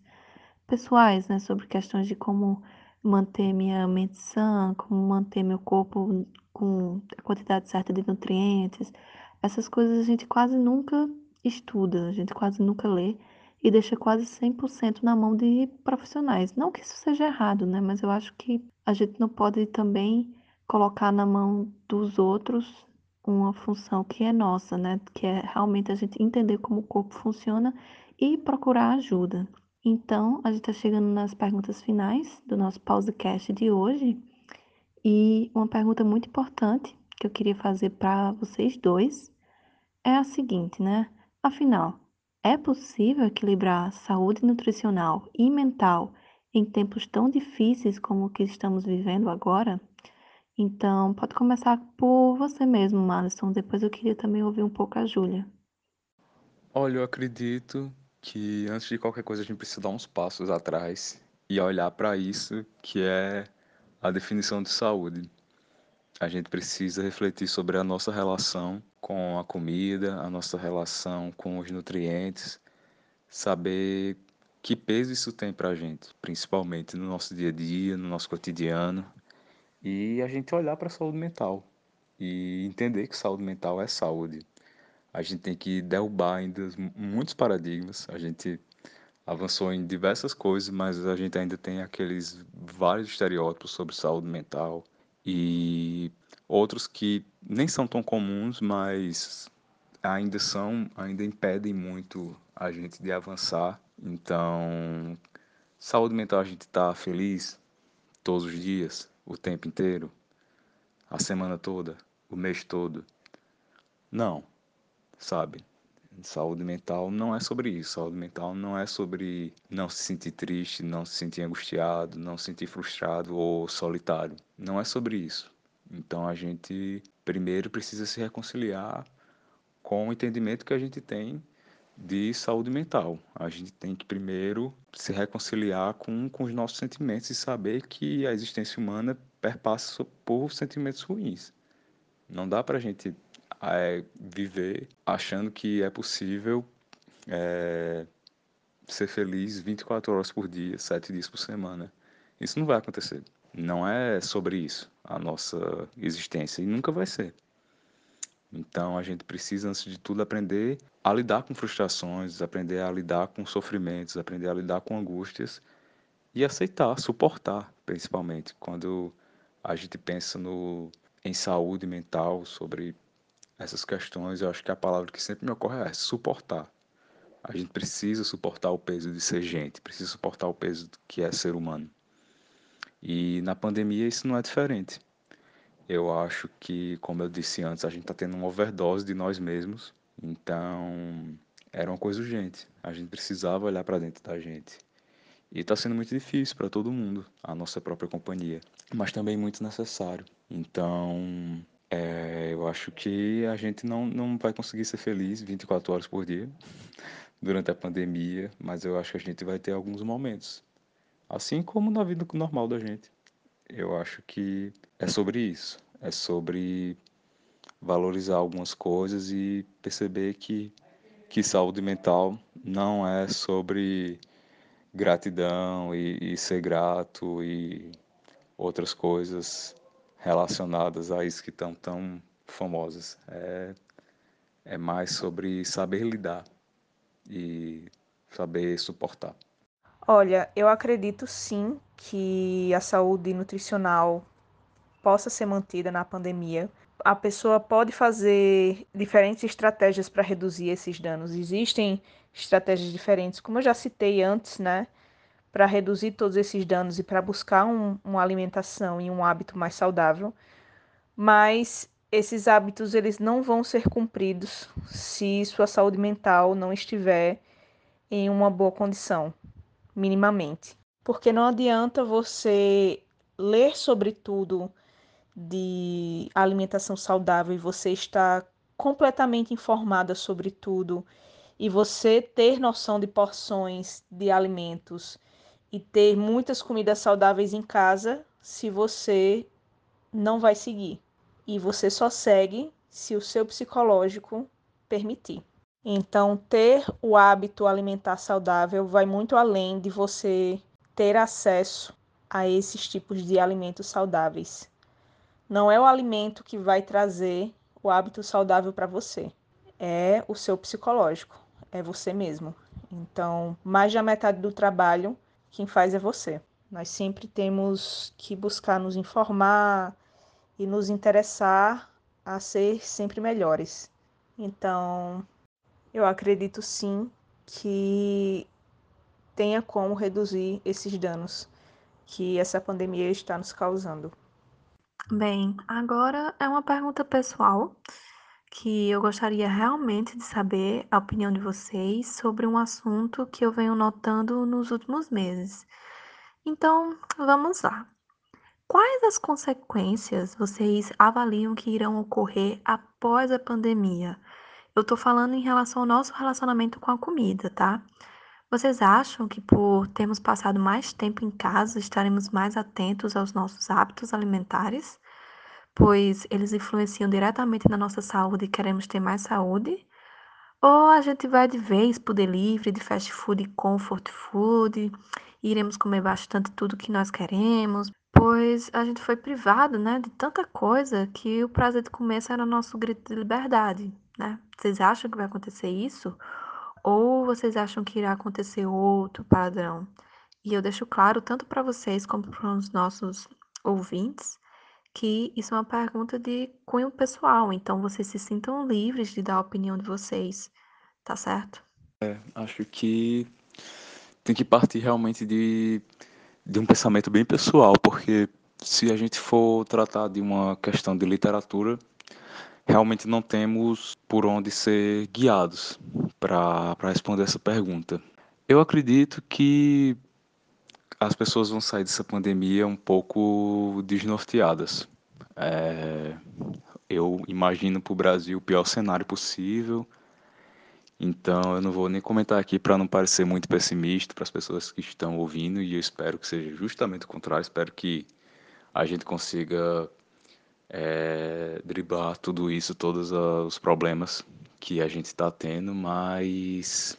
Speaker 1: pessoais, né? Sobre questões de como manter minha mente sã, como manter meu corpo com a quantidade certa de nutrientes. Essas coisas a gente quase nunca estuda, a gente quase nunca lê e deixa quase 100% na mão de profissionais. Não que isso seja errado, né? Mas eu acho que a gente não pode também colocar na mão dos outros uma função que é nossa, né? Que é realmente a gente entender como o corpo funciona e procurar ajuda. Então, a gente está chegando nas perguntas finais do nosso pausecast de hoje. E uma pergunta muito importante que eu queria fazer para vocês dois é a seguinte, né? Afinal, é possível equilibrar saúde nutricional e mental em tempos tão difíceis como o que estamos vivendo agora? Então, pode começar por você mesmo, Malisson. Depois eu queria também ouvir um pouco a Júlia.
Speaker 2: Olha, eu acredito que antes de qualquer coisa a gente precisa dar uns passos atrás e olhar para isso que é a definição de saúde. A gente precisa refletir sobre a nossa relação com a comida, a nossa relação com os nutrientes, saber que peso isso tem para a gente, principalmente no nosso dia a dia, no nosso cotidiano, e a gente olhar para a saúde mental e entender que saúde mental é saúde a gente tem que derrubar ainda muitos paradigmas. A gente avançou em diversas coisas, mas a gente ainda tem aqueles vários estereótipos sobre saúde mental e outros que nem são tão comuns, mas ainda são, ainda impedem muito a gente de avançar. Então, saúde mental a gente está feliz todos os dias, o tempo inteiro, a semana toda, o mês todo. Não, sabe? Saúde mental não é sobre isso. Saúde mental não é sobre não se sentir triste, não se sentir angustiado, não se sentir frustrado ou solitário. Não é sobre isso. Então a gente primeiro precisa se reconciliar com o entendimento que a gente tem de saúde mental. A gente tem que primeiro se reconciliar com, com os nossos sentimentos e saber que a existência humana perpassa por sentimentos ruins. Não dá para a gente é, viver achando que é possível é, ser feliz 24 horas por dia, 7 dias por semana. Isso não vai acontecer. Não é sobre isso a nossa existência e nunca vai ser. Então a gente precisa, antes de tudo, aprender a lidar com frustrações, aprender a lidar com sofrimentos, aprender a lidar com angústias e aceitar, suportar, principalmente. Quando a gente pensa no, em saúde mental, sobre essas questões, eu acho que a palavra que sempre me ocorre é suportar. A gente precisa suportar o peso de ser gente, precisa suportar o peso que é ser humano. E na pandemia isso não é diferente. Eu acho que, como eu disse antes, a gente está tendo uma overdose de nós mesmos. Então, era uma coisa urgente. A gente precisava olhar para dentro da gente. E está sendo muito difícil para todo mundo, a nossa própria companhia, mas também muito necessário. Então, é, eu acho que a gente não, não vai conseguir ser feliz 24 horas por dia durante a pandemia, mas eu acho que a gente vai ter alguns momentos. Assim como na vida normal da gente. Eu acho que é sobre isso. É sobre valorizar algumas coisas e perceber que, que saúde mental não é sobre gratidão e, e ser grato e outras coisas relacionadas a isso que estão tão famosas. É, é mais sobre saber lidar e saber suportar.
Speaker 3: Olha, eu acredito sim que a saúde nutricional possa ser mantida na pandemia. A pessoa pode fazer diferentes estratégias para reduzir esses danos. Existem estratégias diferentes, como eu já citei antes, né? Para reduzir todos esses danos e para buscar um, uma alimentação e um hábito mais saudável, mas esses hábitos eles não vão ser cumpridos se sua saúde mental não estiver em uma boa condição, minimamente. Porque não adianta você ler sobre tudo de alimentação saudável e você está completamente informada sobre tudo e você ter noção de porções de alimentos e ter muitas comidas saudáveis em casa se você não vai seguir. E você só segue se o seu psicológico permitir. Então, ter o hábito alimentar saudável vai muito além de você ter acesso a esses tipos de alimentos saudáveis. Não é o alimento que vai trazer o hábito saudável para você, é o seu psicológico, é você mesmo. Então, mais da metade do trabalho, quem faz é você. Nós sempre temos que buscar nos informar e nos interessar a ser sempre melhores. Então, eu acredito sim que tenha como reduzir esses danos que essa pandemia está nos causando.
Speaker 1: Bem, agora é uma pergunta pessoal que eu gostaria realmente de saber a opinião de vocês sobre um assunto que eu venho notando nos últimos meses. Então, vamos lá. Quais as consequências vocês avaliam que irão ocorrer após a pandemia? Eu tô falando em relação ao nosso relacionamento com a comida, tá? Vocês acham que por termos passado mais tempo em casa, estaremos mais atentos aos nossos hábitos alimentares? Pois eles influenciam diretamente na nossa saúde e queremos ter mais saúde? Ou a gente vai de vez por delivery, de fast food e comfort food, e iremos comer bastante tudo que nós queremos, pois a gente foi privado, né, de tanta coisa que o prazer de comer era nosso grito de liberdade, né? Vocês acham que vai acontecer isso? Ou vocês acham que irá acontecer outro padrão? E eu deixo claro, tanto para vocês como para os nossos ouvintes, que isso é uma pergunta de cunho pessoal, então vocês se sintam livres de dar a opinião de vocês, tá certo?
Speaker 2: É, acho que tem que partir realmente de, de um pensamento bem pessoal, porque se a gente for tratar de uma questão de literatura, realmente não temos por onde ser guiados para responder essa pergunta. Eu acredito que as pessoas vão sair dessa pandemia um pouco desnorteadas. É, eu imagino para o Brasil o pior cenário possível. Então eu não vou nem comentar aqui para não parecer muito pessimista para as pessoas que estão ouvindo e eu espero que seja justamente o contrário. Espero que a gente consiga é, driblar tudo isso, todos os problemas que a gente está tendo, mas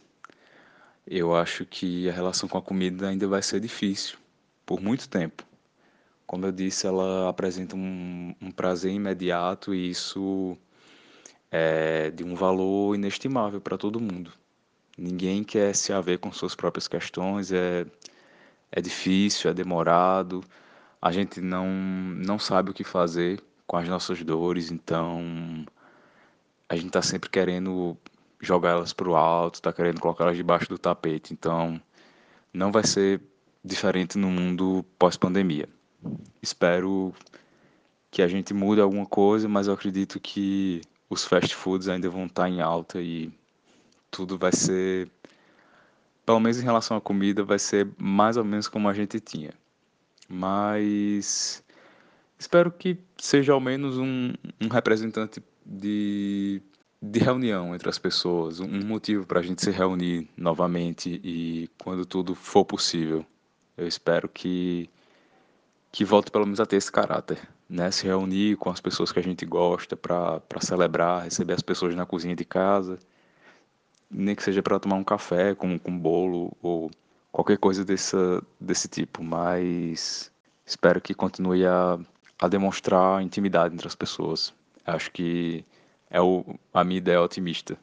Speaker 2: eu acho que a relação com a comida ainda vai ser difícil por muito tempo. Como eu disse, ela apresenta um, um prazer imediato e isso é de um valor inestimável para todo mundo. Ninguém quer se haver com suas próprias questões, é, é difícil, é demorado, a gente não, não sabe o que fazer com as nossas dores, então a gente está sempre querendo jogar elas para o alto, está querendo colocar elas debaixo do tapete, então não vai ser diferente no mundo pós-pandemia. Espero que a gente mude alguma coisa, mas eu acredito que os fast foods ainda vão estar tá em alta e tudo vai ser, pelo menos em relação à comida, vai ser mais ou menos como a gente tinha. Mas Espero que seja ao menos um, um representante de, de reunião entre as pessoas, um motivo para a gente se reunir novamente e quando tudo for possível. Eu espero que, que volte pelo menos a ter esse caráter, né? Se reunir com as pessoas que a gente gosta para celebrar, receber as pessoas na cozinha de casa, nem que seja para tomar um café com, com bolo ou qualquer coisa desse, desse tipo, mas espero que continue a a demonstrar intimidade entre as pessoas. Acho que é o, a minha ideia otimista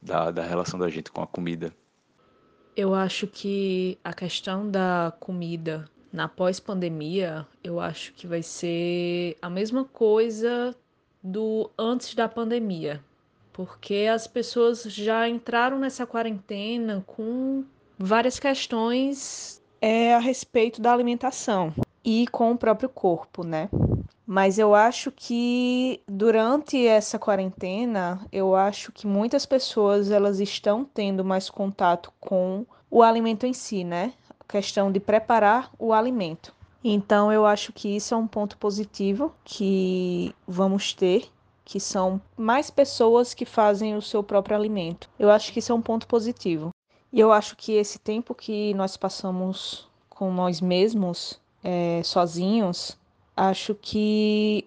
Speaker 2: da, da relação da gente com a comida.
Speaker 3: Eu acho que a questão da comida na pós-pandemia, eu acho que vai ser a mesma coisa do antes da pandemia, porque as pessoas já entraram nessa quarentena com várias questões é, a respeito da alimentação e com o próprio corpo, né? Mas eu acho que durante essa quarentena, eu acho que muitas pessoas elas estão tendo mais contato com o alimento em si, né? A questão de preparar o alimento. Então eu acho que isso é um ponto positivo que vamos ter, que são mais pessoas que fazem o seu próprio alimento. Eu acho que isso é um ponto positivo. E eu acho que esse tempo que nós passamos com nós mesmos, é, sozinhos, acho que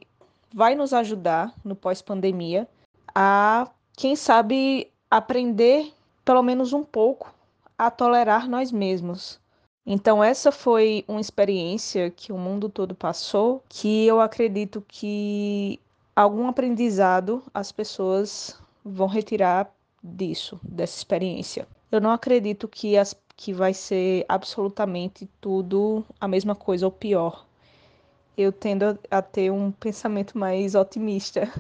Speaker 3: vai nos ajudar no pós-pandemia a, quem sabe, aprender pelo menos um pouco a tolerar nós mesmos. Então, essa foi uma experiência que o mundo todo passou, que eu acredito que algum aprendizado as pessoas vão retirar disso, dessa experiência. Eu não acredito que, as, que vai ser absolutamente tudo a mesma coisa ou pior. Eu tendo a ter um pensamento mais otimista.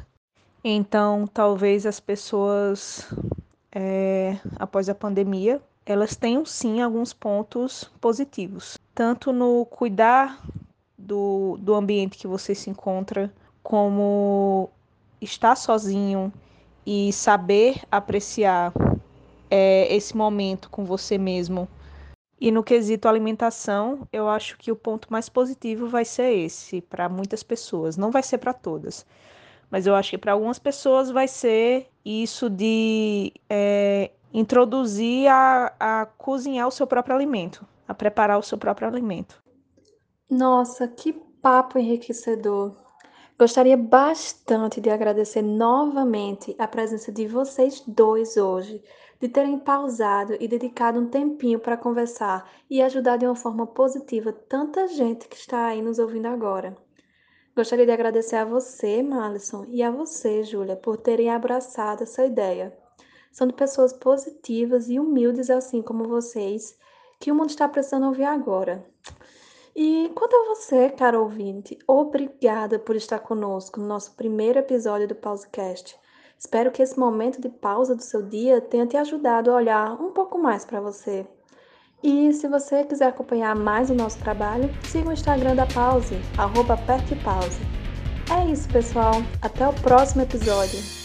Speaker 3: Então, talvez as pessoas, é, após a pandemia, elas tenham sim alguns pontos positivos, tanto no cuidar do, do ambiente que você se encontra, como estar sozinho e saber apreciar é, esse momento com você mesmo. E no quesito alimentação, eu acho que o ponto mais positivo vai ser esse para muitas pessoas. Não vai ser para todas, mas eu acho que para algumas pessoas vai ser isso de é, introduzir a, a cozinhar o seu próprio alimento, a preparar o seu próprio alimento.
Speaker 1: Nossa, que papo enriquecedor! Gostaria bastante de agradecer novamente a presença de vocês dois hoje, de terem pausado e dedicado um tempinho para conversar e ajudar de uma forma positiva tanta gente que está aí nos ouvindo agora. Gostaria de agradecer a você, Malisson, e a você, Júlia, por terem abraçado essa ideia. São de pessoas positivas e humildes, assim como vocês, que o mundo está precisando ouvir agora. E quanto a você, caro ouvinte, obrigada por estar conosco no nosso primeiro episódio do Pausecast. Espero que esse momento de pausa do seu dia tenha te ajudado a olhar um pouco mais para você. E se você quiser acompanhar mais o nosso trabalho, siga o Instagram da Pause, arroba. É isso, pessoal. Até o próximo episódio.